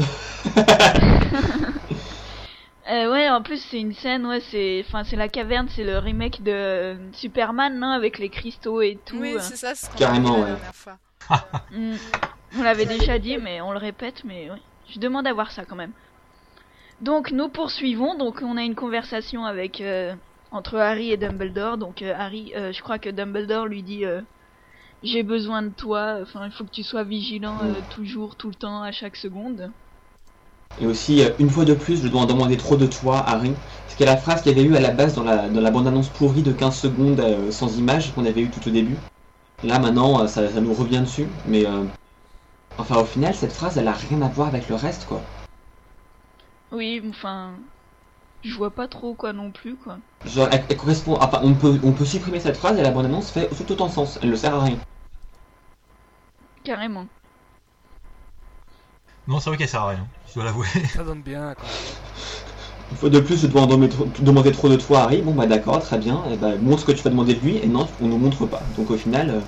euh, Euh, ouais, en plus c'est une scène, ouais, c'est, enfin c'est la caverne, c'est le remake de euh, Superman, non, avec les cristaux et tout. Oui, euh. c'est ça, c'est ce qu'on Carrément, ouais. la dernière fois. Mm. On l'avait déjà dit, mais on le répète, mais ouais. Je demande à voir ça quand même. Donc nous poursuivons, donc on a une conversation avec euh, entre Harry et Dumbledore. Donc euh, Harry, euh, je crois que Dumbledore lui dit euh, j'ai besoin de toi. Enfin, il faut que tu sois vigilant euh, toujours, tout le temps, à chaque seconde. Et aussi, euh, une fois de plus, je dois en demander trop de toi, Harry. Ce qui est la phrase qu'il y avait eu à la base dans la, dans la bande-annonce pourrie de 15 secondes euh, sans image qu'on avait eu tout au début. Là, maintenant, ça, ça nous revient dessus. Mais euh, enfin, au final, cette phrase, elle a rien à voir avec le reste, quoi. Oui, enfin, je vois pas trop quoi non plus quoi. Genre, elle, elle correspond. Enfin, on peut, on peut supprimer cette phrase et la bande-annonce fait tout autant sens. Elle ne sert à rien. Carrément. Non, c'est vrai qu'elle sert à rien, je dois l'avouer. Ça donne bien, quoi. Une fois de plus, je dois en demander trop, de toi, Harry. Bon, bah d'accord, très bien. Et bah, montre ce que tu vas demander de lui. Et non, on nous montre pas. Donc au final, euh,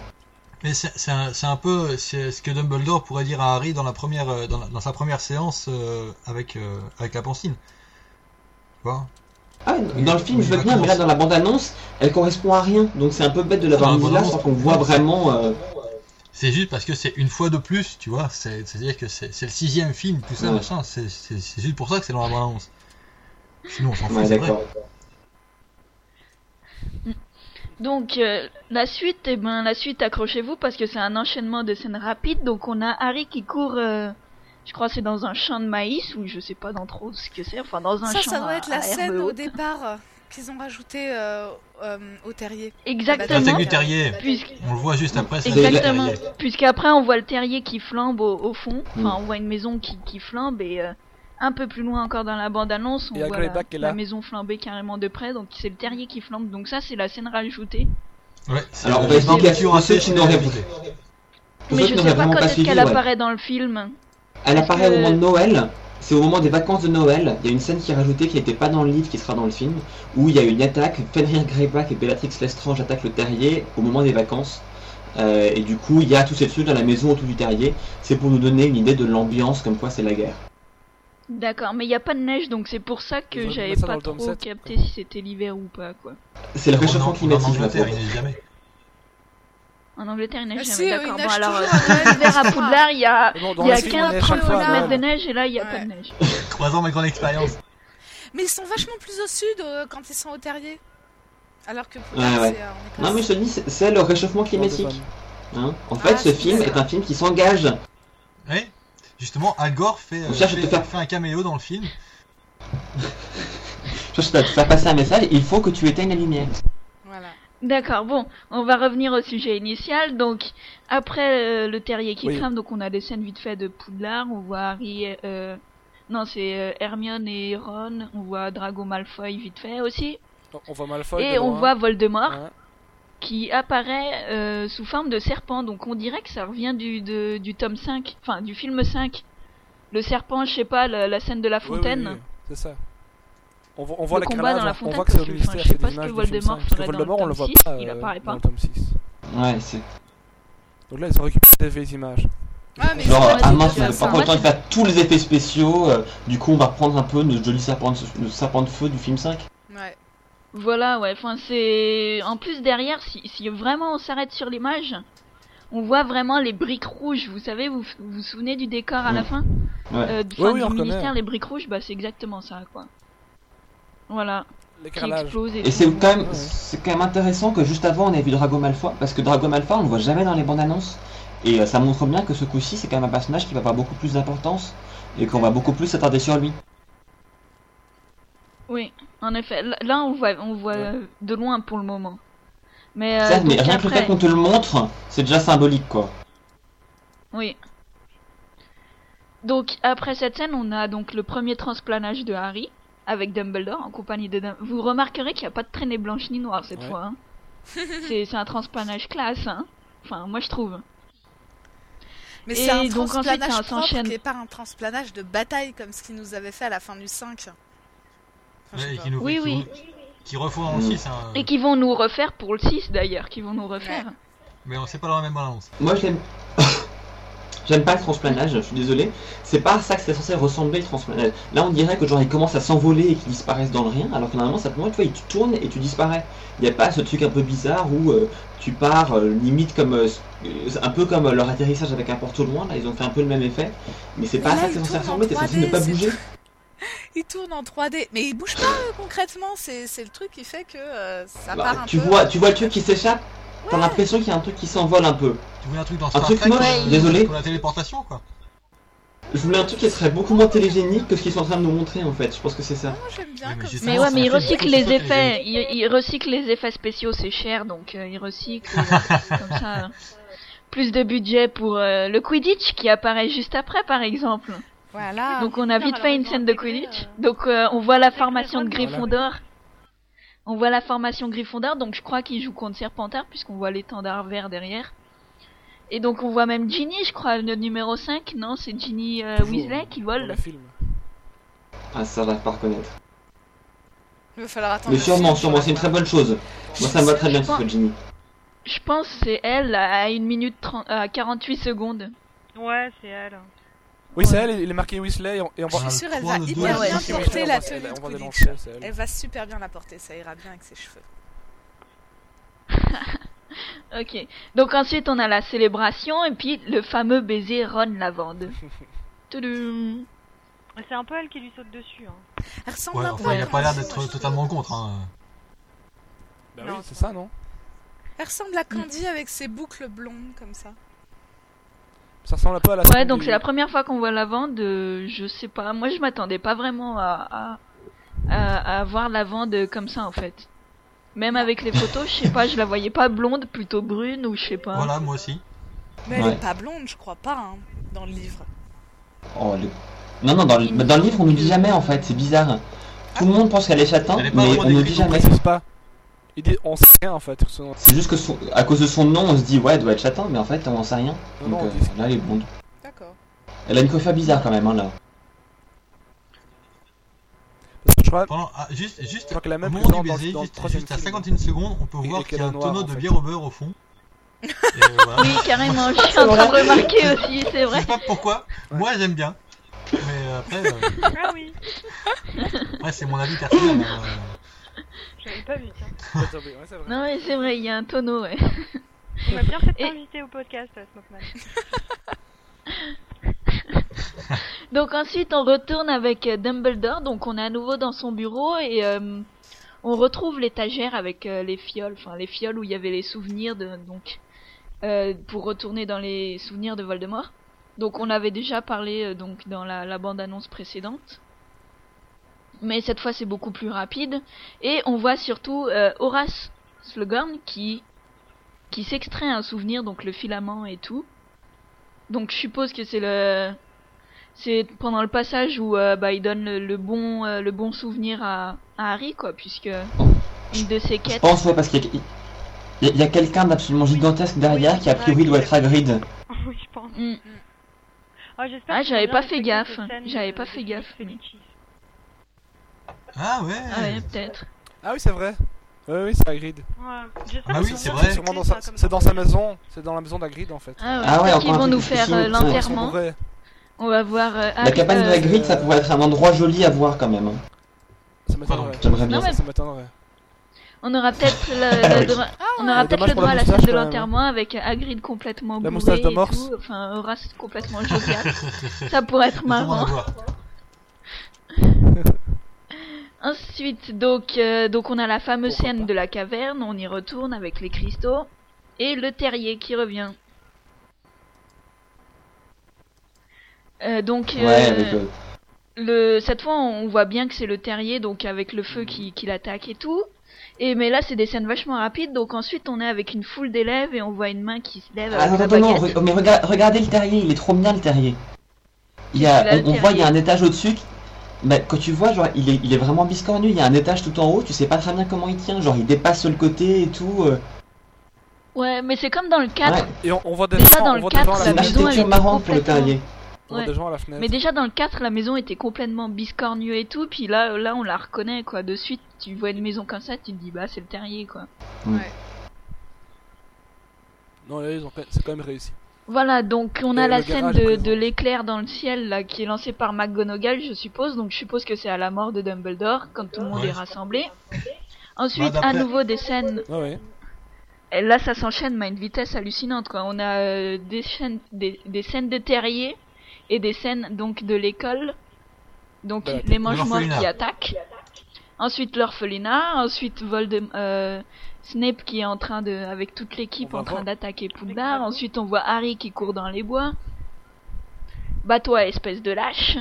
Mais c'est c'est un, c'est un peu c'est ce que Dumbledore pourrait dire à Harry dans la première euh, dans, la- dans sa première séance euh, avec euh, avec la pancine. Ah, dans le film, je veux bien, mais là, dans la bande-annonce, elle correspond à rien. Donc c'est un peu bête de l'avoir mise là bande-annonce, sans qu'on voit vraiment. euh, C'est juste parce que c'est une fois de plus, tu vois. C'est c'est à dire que c'est le sixième film, tout ça, Ouais. machin. C'est juste pour ça que c'est dans la bande-annonce. Sinon, on s'en fout. Ouais. Donc euh, la suite, eh ben la suite, accrochez-vous parce que c'est un enchaînement de scènes rapides. Donc on a Harry qui court, euh, je crois que c'est dans un champ de maïs ou je sais pas dans trop ce que c'est, enfin dans un Ça, champ. ça doit à- être la à scène au départ euh, qu'ils ont rajouté euh, euh, au terrier. Exactement. L'attaque du terrier. Puisque- On le voit juste après. ça. Exactement. Le terrier. Puisqu'après on voit le terrier qui flambe au, au fond. Mm. Enfin on voit une maison qui, qui flambe et euh, un peu plus loin encore dans la bande-annonce on voit la, maison flamber carrément de près. Donc c'est le terrier qui flambe. Donc ça c'est la scène rajoutée. Ouais, Alors, on va expliquer pour ceux qui n'auraient- Mais je sais pas quand est-ce qu'elle apparaît dans le film. Elle apparaît que- au moment de Noël. C'est au moment des vacances de Noël. Il y a une scène qui est rajoutée qui n'était pas dans le livre, qui sera dans le film, où il y a une attaque. Fenrir Greyback et Bellatrix Lestrange attaquent le terrier au moment des vacances. Euh, et du coup, il y a tous ces trucs dans la maison autour du terrier. C'est pour nous donner une idée de l'ambiance, comme quoi c'est la guerre. D'accord, mais il n'y a pas de neige, donc c'est pour ça que j'avais pas trop 7. capté si c'était l'hiver ou pas, quoi. C'est le En- réchauffement en- En climatique, neige jamais. En Angleterre, il neige Mais jamais, si, d'accord. il Bon, alors, euh, l'hiver à. Poudlard, il y a, bon, dans il y a le film, on est à 15 chaque fois à 30 mètres de neige et là, il n'y a Ouais. pas de neige. Trois ans ma grande expérience. Mais ils sont vachement plus au sud euh, quand ils sont au terrier. Alors que pour Ouais, ouais. c'est, euh, Écosse. Non, mais je te dis, c'est- le réchauffement climatique. hein. En fait, Ah, ce c'est film est un film qui s'engage. Oui, justement, Al Gore fait, euh, On cherche à fait, te faire- fait un caméo dans le film. Je cherche à te faire passer un message. Il faut que tu éteignes la lumière. D'accord, bon, on va revenir au sujet initial. Donc, après euh, le terrier qui Oui. crame, donc on a des scènes vite fait de Poudlard. On voit Harry, euh, non, c'est euh, Hermione et Ron. On voit Drago Malfoy vite fait aussi. On voit Malfoy. et on loin. voit Voldemort. Ouais. qui apparaît sous forme de serpent. Donc on dirait que ça revient du, de- du tome 5, enfin du film 5. Le serpent, je sais pas, la, la scène de la oui, fontaine. oui, c'est ça. On voit, on voit Le les combat dans crénages, la on fontaine, voit que c'est au ministère, enfin, je sais c'est pas des ce que images du film Voldemort 5, parce que ferait dans le Voldemort, on le tome voit 6, pas il euh, apparaît dans pas. le tome 6. Ouais, c'est. Donc là, ils ont récupéré des vieilles images. Ah, mais Genre, c'est pas ah mince, on le temps de faire tous les effets spéciaux, euh, du coup on va reprendre un peu notre joli serpent de, le serpent de feu du film 5. Ouais. Voilà, ouais. Enfin, c'est en plus derrière, si, si vraiment on s'arrête sur l'image, on voit vraiment les briques rouges. Vous savez, vous vous, vous souvenez du décor à la fin? Ouais. Euh, du, Ouais, fin, oui, du on ministère, les briques rouges, bah c'est exactement ça, quoi. Voilà, et, c'est quand même, c'est quand même intéressant que juste avant on ait vu Drago Malfoy, parce que Drago Malfoy on le voit jamais dans les bandes annonces, et euh, ça montre bien que ce coup-ci c'est quand même un personnage qui va avoir beaucoup plus d'importance, et qu'on va beaucoup plus s'attarder sur lui. Oui, en effet. Là, on voit, on voit Ouais. de loin pour le moment. Mais, euh, mais rien que le fait qu'on te le montre, c'est déjà symbolique quoi. Oui. Donc après cette scène, on a donc le premier transplanage de Harry avec Dumbledore en compagnie de Dum- Vous remarquerez qu'il n'y a pas de traînée blanche ni noire cette Ouais. fois. hein. c'est un transplanage classe. Hein. Enfin, moi je trouve. Mais Et c'est un donc, transplanage ça propre s'enchaîne. qui est pas un transplanage de bataille comme ce qu'il nous avait fait à la fin du 5. Enfin, je sais Ouais, et pas. qui nous Oui, qui, oui. qui refont dans le Mm. 6, hein. Et qui vont nous refaire pour le 6 d'ailleurs, qui vont nous refaire. mais on sait pas dans la même balance. Moi j'aime. J'aime pas le transplanage, je suis désolé. C'est pas à ça que c'est censé ressembler le transplanage. Là on dirait que genre il commence à s'envoler et qu'il disparaissent dans le rien, alors que normalement simplement tu vois il tourne et tu disparais. Il n'y a pas ce truc un peu bizarre où euh, tu pars euh, limite comme euh, un peu comme leur atterrissage avec un porte au loin, là ils ont fait un peu le même effet. Mais c'est pas à là, ça que c'est censé ressembler, t'es censé 3D, ne pas bouger. Il tourne en 3D, mais il bouge pas concrètement. C'est c'est le truc qui fait que ça Bah, part un tu peu. vois, tu vois le truc qui s'échappe, t'as l'impression qu'il y a un truc qui s'envole un peu. Tu voulais un truc dans Un truc Trek moche, euh, désolé. Pour la téléportation, quoi. Je voulais un truc qui serait beaucoup moins télégénique que ce qu'ils sont en train de nous montrer en fait, je pense que c'est ça. Moi j'aime bien Oui, mais comme j'ai ça. ça, Mais ouais, mais ils recyclent les effets. Ils, ils recyclent les effets spéciaux, c'est cher, donc euh, ils recyclent euh, comme ça. Plus de budget pour euh, le Quidditch qui apparaît juste après, par exemple. Voilà. Donc on a vite fait une scène de Quidditch. euh, Donc euh, on voit la formation de. Gryffondor. On voit la formation Gryffondor, donc je crois qu'il joue contre Serpentard puisqu'on voit l'étendard vert derrière. Et donc on voit même Ginny, je crois, le numéro 5, non C'est Ginny euh, Weasley qui vole. le film. Ah ça va pas reconnaître. Il va falloir attendre. Mais sûrement, sûrement, c'est une très bonne chose. Moi ça me va très bien Je ce que pense- Ginny. Je pense que c'est elle à 1 minute 30, à 48 secondes. Ouais, c'est elle. Oui, c'est elle, il est marqué Weasley et on, et on Je voit. suis sûre, elle va hyper bien porter la tenue de Quidditch. elle. Elle va super bien la porter, ça ira bien avec ses cheveux. Ok. Donc ensuite on a la célébration et puis le fameux baiser Ron Lavande. Toudoum. C'est un peu elle qui lui saute dessus. Hein. Elle ressemble Ouais, un peu enfin, à il a pas l'air d'être je totalement contre. Hein. Bah Non, oui, c'est c'est ça, non? Elle ressemble à Candy avec ses boucles blondes comme ça. Ça ressemble un peu à la Ouais, donc du- c'est la première fois qu'on voit Lavande. euh, je sais pas. Moi je m'attendais pas vraiment à, à, à, à voir Lavande comme ça en fait. Même avec les photos, je sais pas, je la voyais pas blonde, plutôt brune ou je sais pas. Voilà, moi aussi. Mais elle Ouais. est pas blonde, je crois pas, hein, dans le livre. Oh, le- Non, non, dans le, dans le livre on nous dit jamais en fait, c'est bizarre. Tout le monde pense qu'elle est châtain, mais on nous décrite dit jamais. pas. Il dit, on sait rien en fait. C'est juste que son- à cause de son nom on se dit ouais elle doit être châtain, mais en fait on en sait rien. Non, Donc non, euh, là elle est blonde. D'accord. Elle a une coiffure bizarre quand même hein, là. Parce que je crois, Pendant, ah, juste, juste, crois qu'elle a au même moment du baiser, dans juste, à film. 51 secondes, on peut Et- voir qu'il y a un tonneau de fait. bière au beurre au fond. Et euh, voilà. Oui, carrément, je suis en train de remarquer aussi, c'est Je vrai. sais pas pourquoi, moi j'aime bien. Mais après, euh, Ah oui, après, c'est mon avis personnel. j'avais pas vu. Ouais, vrai. Non mais c'est vrai, il y a un tonneau, ouais. On m'a bien fait Et- t'inviter au podcast, Smokeman. Donc ensuite on retourne avec euh, Dumbledore, donc on est à nouveau dans son bureau et euh, on retrouve l'étagère avec euh, les fioles, enfin les fioles où il y avait les souvenirs de donc euh, pour retourner dans les souvenirs de Voldemort. Donc on avait déjà parlé euh, donc dans la, la bande annonce précédente. Mais cette fois c'est beaucoup plus rapide et on voit surtout euh, Horace Slughorn qui qui s'extrait un souvenir donc le filament et tout. Donc je suppose que c'est le c'est pendant le passage où euh, bah, il donne le, le bon euh, le bon souvenir à, à Harry quoi puisque une de ses Je quêtes pense ouais parce qu'il y a, quelqu'un d'absolument gigantesque derrière qui a priori doit être Hagrid. oui, je pense. Ah, j'espère Ah, j'avais pas fait gaffe. J'avais pas fait gaffe. Felicis. Ah ouais, Ah ouais peut-être Ah oui, c'est vrai. Oui, oui, c'est Hagrid. Ouais, Ah oui, c'est vrai. Sûrement dans sa- C'est dans sa maison. C'est dans la maison d'Hagrid en fait. Ah ouais, Ah ouais, un vont nous faire euh, l'enterrement. Ouais. On va voir euh, La cabane de euh, Hagrid, ça pourrait être un endroit joli à voir quand même. hein. Ça m'étonnerait. J'aimerais bien. Non, mais- Ça m'étonnerait. On aura peut-être le, le droit, on aura peut-être dommage le droit à la scène de l'enterrement avec Hagrid complètement La bourré et morse. tout, enfin Horace complètement jovial. Ça pourrait être marrant. Ensuite, donc, euh, donc on a la fameuse scène de la caverne, on y retourne avec les cristaux et le terrier qui revient. Euh, donc, Ouais, euh, le... cette fois, on voit bien que c'est le terrier, donc avec le feu qui, qui l'attaque et tout. Et mais là, c'est des scènes vachement rapides, donc ensuite on est avec une foule d'élèves et on voit une main qui se lève Ah, avec non, la non, mais regarde, regardez le terrier, il est trop bien le terrier. Il y a, on, on voit, il y a un étage au-dessus. Bah, quand tu vois, genre, il est, il est vraiment biscornu. Il y a un étage tout en haut, tu sais pas très bien comment il tient. Genre, il dépasse sur le côté et tout. euh. Ouais, mais c'est comme dans le 4. Ouais. Et on, on voit des gens, dans on le voit des quatre, gens à C'est la une maison, elle architecture était marrante pour le complètement- terrier. On voit Ouais. des gens à la fenêtre. Mais déjà dans le 4, la maison était complètement biscornue et tout, puis là, là on la reconnaît quoi. De suite, tu vois une maison comme ça, tu te dis bah c'est le terrier quoi. Non, là, ils ont quand- c'est quand même réussi. Voilà, donc on a la scène garage de, l'éclair dans le ciel là qui est lancée par McGonagall, je suppose. Donc je suppose que c'est à la mort de Dumbledore quand tout le monde Ouais. est rassemblé. Ensuite, Bah, à nouveau des scènes. Ouais, ouais. Et là, ça s'enchaîne mais à une vitesse hallucinante quoi. On a euh, des, chaînes, des, des scènes de terrier et des scènes donc de l'école. Donc la- les mange morts qui attaquent. Ensuite l'orphelinat, ensuite Voldem euh, Snape qui est en train de avec toute l'équipe en train d'attaquer Poudlard. Ensuite on voit Harry qui court dans les bois. Bat-toi espèce de lâche.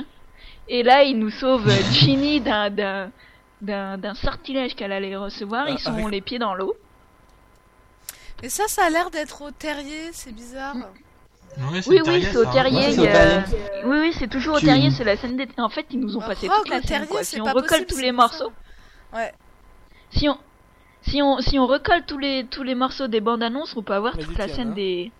Et là il nous sauve euh, Ginny d'un d'un d'un d'un sortilège qu'elle allait recevoir. Ah, Ils sont Harry- les pieds dans l'eau. Mais ça, ça a l'air d'être au terrier, c'est bizarre. Oui le oui terrier, c'est au terrier. Ouais. Oui oui c'est toujours au terrier. C'est la scène des. En fait ils nous ont Bah, passé toute la scène terrier, quoi. Si on pas recolle possible, tous les morceaux. ça. Ouais. Si on, si on, si on recolle tous les, tous les morceaux des bandes annonces, on peut avoir Mais toute la scène des,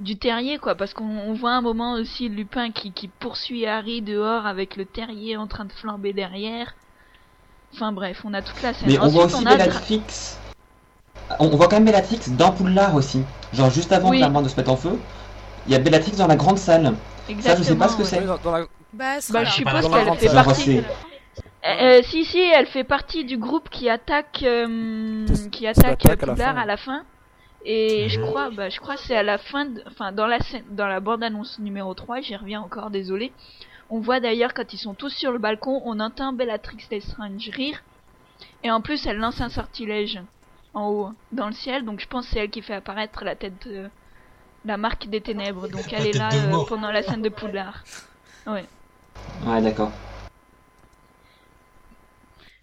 du terrier, quoi. Parce qu'on on voit un moment aussi Lupin qui, qui poursuit Harry dehors avec le terrier en train de flamber derrière. Enfin bref, on a toute la scène. Mais on voit aussi on a Bellatrix. On, on voit quand même Bellatrix dans Poudlard aussi. Genre, juste avant Oui. clairement de se mettre en feu. Il y a Bellatrix dans la grande salle. Exactement. je sais pas ce que ouais. c'est. Oui, dans, dans la... Bah, Bah, je suppose la qu'elle fait partie. Euh, euh, si si, elle fait partie du groupe qui attaque, euh, qui attaque à la Poudlard fin. à la fin. Et je crois, bah, je crois que c'est à la fin, de- enfin dans la scène, dans la bande annonce numéro 3, j'y reviens encore, désolé. On voit d'ailleurs quand ils sont tous sur le balcon, on entend Bellatrix Lestrange rire. Et en plus, elle lance un sortilège en haut, dans le ciel. Donc je pense que c'est elle qui fait apparaître la tête, de- la marque des ténèbres. Donc elle est là euh, pendant la scène de Poudlard. Ouais, d'accord.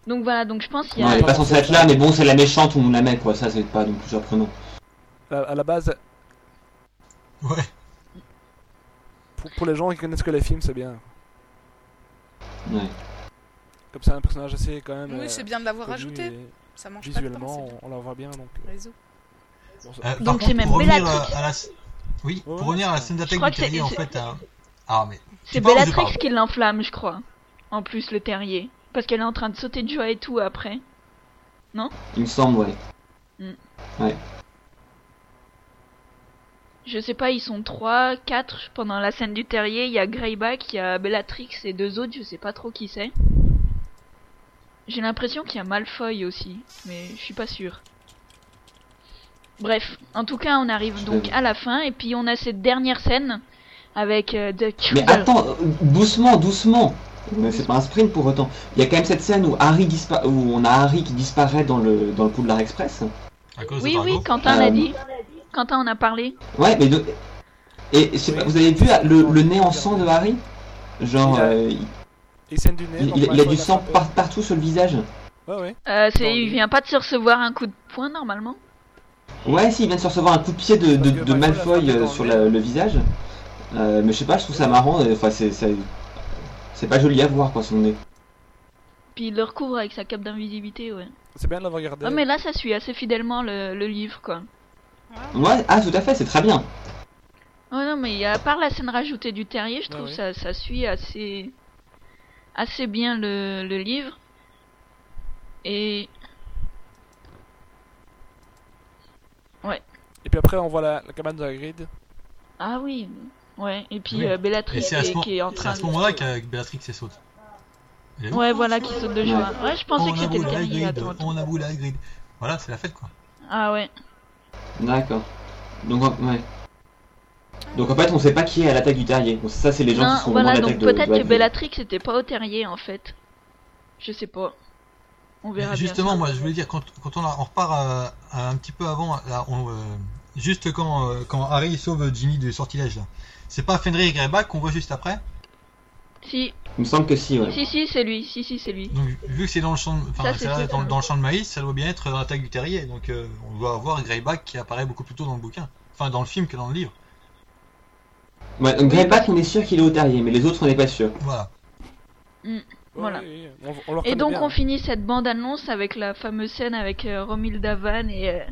Donc voilà, donc je pense qu'il y Non, a. elle est pas censée être là, mais bon, c'est la méchante, on la met quoi. Ça, c'est pas non plus surprenant. à, à la base, Ouais. pour, pour les gens qui connaissent que les films, c'est bien. Ouais. Comme ça, un personnage assez quand même. Oui, euh, c'est bien de l'avoir connu ajouté. et Ça mange pas de pain, Visuellement, c'est on, on la voit bien donc. euh, bien. Réseau. bon, ça- Euh, par Donc contre, c'est même pour revenir Bellatrix. à, la... Oui, Ouais, pour revenir à la scène Je d'attaque crois du que c'est- terrier, en fait, hein. Ah, mais... C'est pas où je Bellatrix parle. qui l'enflamme, je crois. En plus, le terrier. Parce qu'elle est en train de sauter de joie et tout après. Il me semble, ouais. Je sais pas, ils sont trois, quatre pendant la scène du terrier. Il y a Greyback, il y a Bellatrix et deux autres, je sais pas trop qui c'est. J'ai l'impression qu'il y a Malfoy aussi, mais je suis pas sûr. Bref, en tout cas, on arrive donc à la fin et puis on a cette dernière scène avec euh, Mais attends, euh, doucement, doucement. Mais c'est pas un sprint pour autant. Il y a quand même cette scène où Harry dispa- où on a Harry qui disparaît dans le dans le Poudlard Express. À cause Oui, de oui. Quentin Euh, l'a dit. Quentin en a parlé. Ouais, mais de... et je sais pas, vous avez vu le, le nez en sang de Harry? Genre, Il a- euh, il, du nez. il- donc il- il a du sang par- partout sur le visage. Ouais, ouais. Euh, il vient pas de se recevoir un coup de poing normalement. Ouais, si, il vient de se recevoir un coup de pied de, de, Malfoy euh, sur le la- nez. le visage. Euh, mais je sais pas, je trouve ça marrant. euh, Enfin, c'est c'est pas joli à voir quoi son nez. Puis il le recouvre avec sa cape d'invisibilité, ouais. C'est bien de l'avoir regardé. Ah mais là ça suit assez fidèlement le, le livre quoi. Ouais, ah tout à fait, c'est très bien. Oh non mais à part la scène rajoutée du terrier, je trouve ouais. ça ça suit assez assez bien le, le livre. Et Ouais. Et puis après, on voit la, la cabane de Hagrid. Ah oui, ouais. Et puis Oui. euh, Et Bellatrix c'est à ce, qui, est en c'est train à ce de... moment-là elle saute. Elle est là, Ouais, voilà, qui saute de joie. Ouais, je pensais on que c'était le attends. on a voulu Hagrid. Voilà, c'est la fête quoi. Ah ouais. D'accord. Donc, ouais. Donc en fait, on sait pas qui est à l'attaque du terrier. Bon, ça, c'est les gens Non, qui sont voilà, vraiment à donc l'attaque de- peut-être de que. Bellatrix était pas au terrier en fait. Je sais pas. On verra bien. Justement, moi je voulais dire, quand, quand on, a- on repart à- à un petit peu avant, là, on, euh, juste quand, euh, quand Harry sauve Ginny du sortilège là. C'est pas Fenrir et Greyback qu'on voit juste après Si, Il me semble que si, ouais. si, si, c'est lui. Si, si, c'est lui. Donc vu que c'est dans le champ, de- enfin Ça, c'est c'est là, sûr. dans, dans le champ de maïs, ça doit bien être dans l'attaque du terrier. Donc euh, on doit avoir Greyback qui apparaît beaucoup plus tôt dans le bouquin, enfin dans le film que dans le livre. Ouais, donc Greyback, on est sûr qu'il est au terrier, mais les autres, on n'est pas sûr. Voilà. Voilà. Oui, oui, on, on le Et donc bien. on finit cette bande-annonce avec la fameuse scène avec euh, Romilda Van et euh,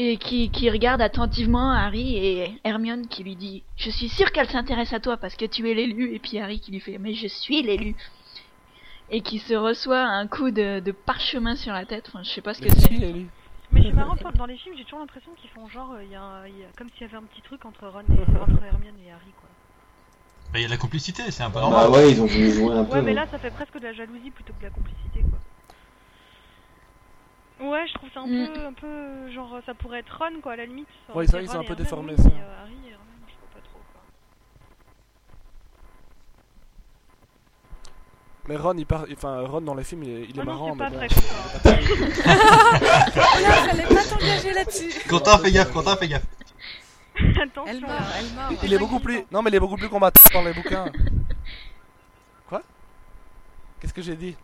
et qui, qui regarde attentivement Harry et Hermione qui lui dit je suis sûre qu'elle s'intéresse à toi parce que tu es l'élu et puis Harry qui lui fait mais je suis l'élu et qui se reçoit un coup de, de parchemin sur la tête enfin je sais pas ce que c'est. Mais c'est marrant, dans- dans les films, j'ai toujours l'impression qu'ils font genre, euh, il y a, un- il y a- comme s'il y avait un petit truc entre Ron et entre Hermione et Harry, quoi. Bah, Il y a de la complicité, c'est un peu normal. Bah ouais, ils ont voulu jouer un peu. Ouais, mais ouais. là, ça fait presque de la jalousie plutôt que de la complicité, quoi. Ouais, je trouve ça un Mm. peu, un peu, genre, ça pourrait être Ron, quoi, à la limite. Ça Ouais, ça, ils ont Ron un peu Hermione, déformé oui, ça. mais, euh, Harry et Hermione, je sais pas trop, quoi. Mais Ron, il part... enfin, Ron dans les films, il est, il est Ah non, marrant. c'est pas mais vrai, bon. Quentin. Oh là, fallait pas t'engager là-dessus. Quentin, fais gaffe, Quentin, fais gaffe. Attention. Elle meurt, elle meurt. Il est beaucoup plus. Non, mais il est beaucoup plus combattant dans les bouquins. Quoi? Qu'est-ce que j'ai dit?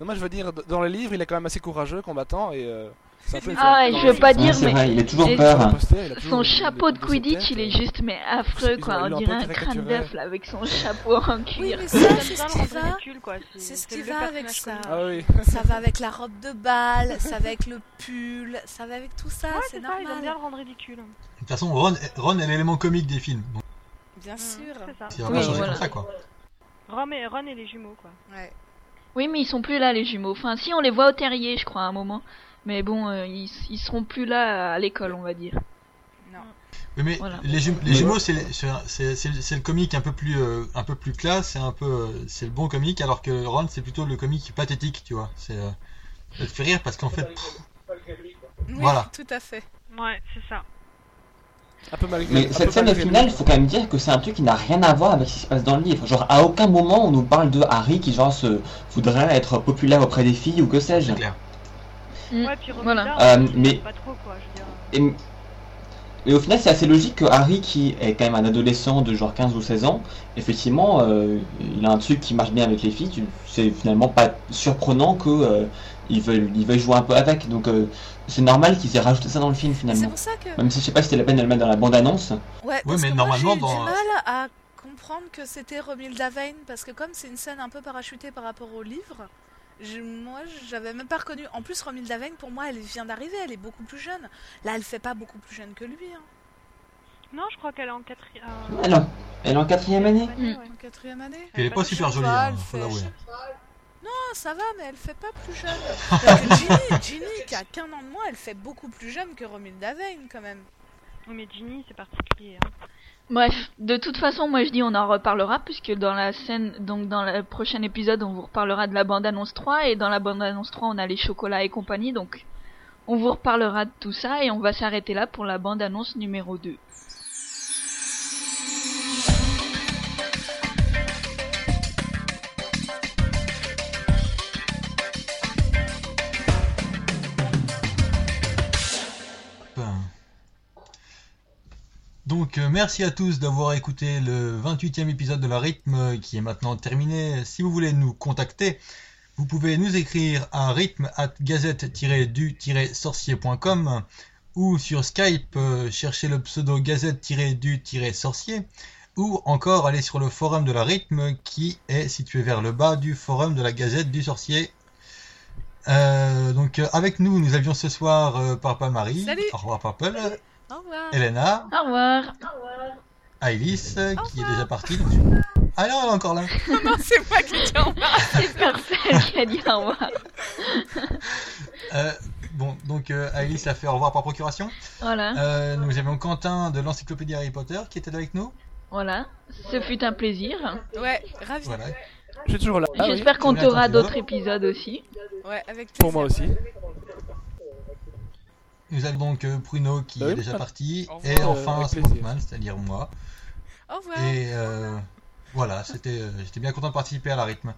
Non, moi je veux dire, dans les livres, il est quand même assez courageux, combattant et. euh, c'est un peu ah je veux pas dire mais vrai, il a toujours et- peur. il toujours son chapeau de Quidditch il est juste mais affreux quoi on dirait un crâne d'œuf là avec son chapeau en Oui, cuir mais Ça, ça, j'aime c'est ce qui va. ridicule, quoi. C'est ce qui va avec ça. Ah oui. Ça va avec la robe de bal, ça va avec le pull, ça va avec tout ça, Ouais, c'est ça, ils aiment bien normal. le rendre ridicule. De toute façon, Ron, Ron est l'élément comique des films. Bien sûr. C'est ça. il va Oui, pas changer voilà. comme ça, quoi. Ron et, Ron et les jumeaux, quoi. Ouais. Oui mais ils sont plus là les jumeaux enfin si on les voit au terrier je crois à un moment mais bon euh, ils, ils seront plus là à l'école on va dire Non. Oui, mais Voilà. les, jum- les jumeaux, c'est le comique un peu plus, euh, un peu plus classe, c'est un peu, euh, c'est le bon comique, alors que Ron, c'est plutôt le comique pathétique, tu vois. C'est, euh, ça te fait rire parce qu'en fait, pff, Oui, Voilà. tout à fait. Ouais, c'est ça. Un peu malgré. Mais un cette peu scène au malgré final, lui. faut quand même dire que c'est un truc qui n'a rien à voir avec ce qui se passe dans le livre. Genre, à aucun moment on nous parle de Harry qui, genre, se voudrait être populaire auprès des filles ou que sais-je. Mm. Ouais, puis Voilà. Euh, mais- sait pas trop, quoi, je veux dire. Et, et au final, c'est assez logique que Harry, qui est quand même un adolescent de genre 15 ou 16 ans, effectivement, euh, il a un truc qui marche bien avec les filles. C'est finalement pas surprenant que euh, il veuille, il veuille jouer un peu avec. Donc, euh, c'est normal qu'ils aient rajouté ça dans le film C'est finalement. pour ça que. Même si je sais pas si c'était la peine de le mettre dans la bande-annonce. Ouais, parce mais que normalement, moi, j'ai eu dans- du mal à comprendre que c'était Romilda Vane parce que comme c'est une scène un peu parachutée par rapport au livre, je- moi j'avais même pas reconnu. En plus, Romilda Vane pour moi elle vient d'arriver, elle est beaucoup plus jeune. Là, elle fait pas beaucoup plus jeune que lui. Hein. Non, je crois qu'elle est en quatrième. Ah non, elle est en quatrième année. En quatrième année. Puis elle est pas super jolie, pas, hein, fait-. Non, ça va, mais elle fait pas plus jeune. Que Ginny, Ginny, qui a qu'un an de moins, elle fait beaucoup plus jeune que Romilda Vane quand même. Oui, mais Ginny, c'est particulier. Hein. Bref, de toute façon, moi je dis on en reparlera puisque dans la scène, donc dans le prochain épisode, on vous reparlera de la bande annonce 3 et dans la bande annonce 3, on a les chocolats et compagnie, donc on vous reparlera de tout ça et on va s'arrêter là pour la bande annonce numéro 2. Donc euh, merci à tous d'avoir écouté le 28e épisode de la rythme euh, qui est maintenant terminé. Si vous voulez nous contacter, vous pouvez nous écrire à rythme at gazette-du-sorcier.com ou sur Skype euh, chercher le pseudo gazette-du-sorcier ou encore aller sur le forum de la rythme qui est situé vers le bas du forum de la gazette du sorcier. Euh, donc euh, avec nous, nous avions ce soir Papa Marie, Salut. au revoir Purple, Au revoir. Elena, Au revoir Alice, euh, qui est déjà partie. donc- Ah non, elle est encore là. non, c'est moi qui dis au revoir. C'est personne qui a dit au revoir. Euh, bon, donc euh, Alice a fait au revoir par procuration. Voilà, Euh, nous avions Quentin de l'encyclopédie Harry Potter qui était là avec nous. voilà. Ce fut un plaisir. Ouais, ravi. Voilà. Je suis toujours là. Ah oui. J'espère qu'on Très bien, aura tant d'autres pis. épisodes aussi. Ouais, avec plaisir. Pour moi aussi. Nous avons donc euh, Pruno qui Bah oui, est déjà pas- parti. Au Et enfin euh. Smokeman, c'est-à-dire moi. Au revoir. Et euh, voilà, c'était, euh, j'étais bien content de participer à la rythme.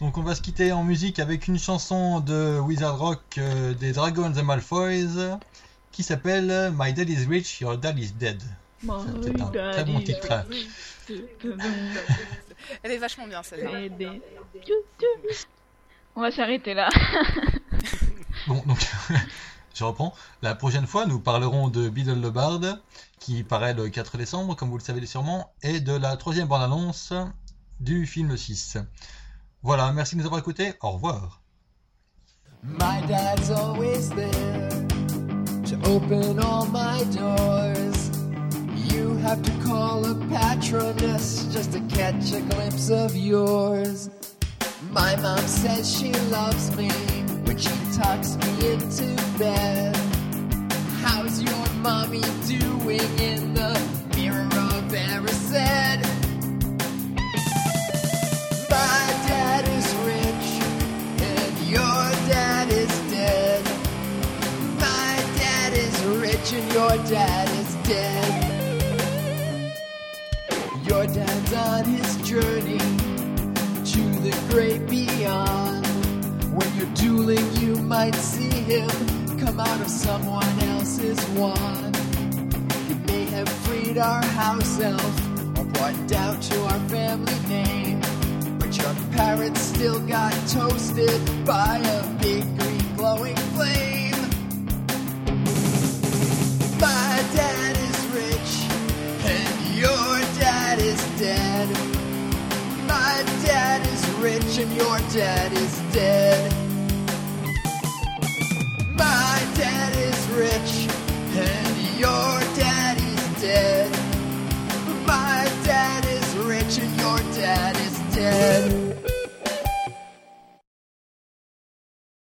Donc on va se quitter en musique avec une chanson de Wizard Rock euh, des Dragons and Malfoys qui s'appelle My Dad is Rich, Your Dad is Dead. C'est un très bon titre. Elle est vachement bien celle-là. On va s'arrêter là. Bon, donc je reprends. La prochaine fois, nous parlerons de Beadle le Bard, qui paraît le 4 décembre, comme vous le savez sûrement, et de la troisième bande-annonce du film 6. Voilà, merci de nous avoir écoutés. Au revoir. My dad's always there to open all my doors. You have to call a patroness just to catch a glimpse of yours. My mom says she loves me when she tucks me into bed. How's your mommy doing in the mirror of Erised? My dad is rich and your dad is dead. My dad is rich and your dad is dead. Your dad's on his journey to the great you're dueling, you might see him come out of someone else's wand. He may have freed our house elf or brought down to our family name. But your parents still got toasted by a big green glowing flame. My dad is rich and your dad is dead. My dad is rich and your dad is dead. My dad is rich and your daddy's dead. My dad is rich and your dad is dead.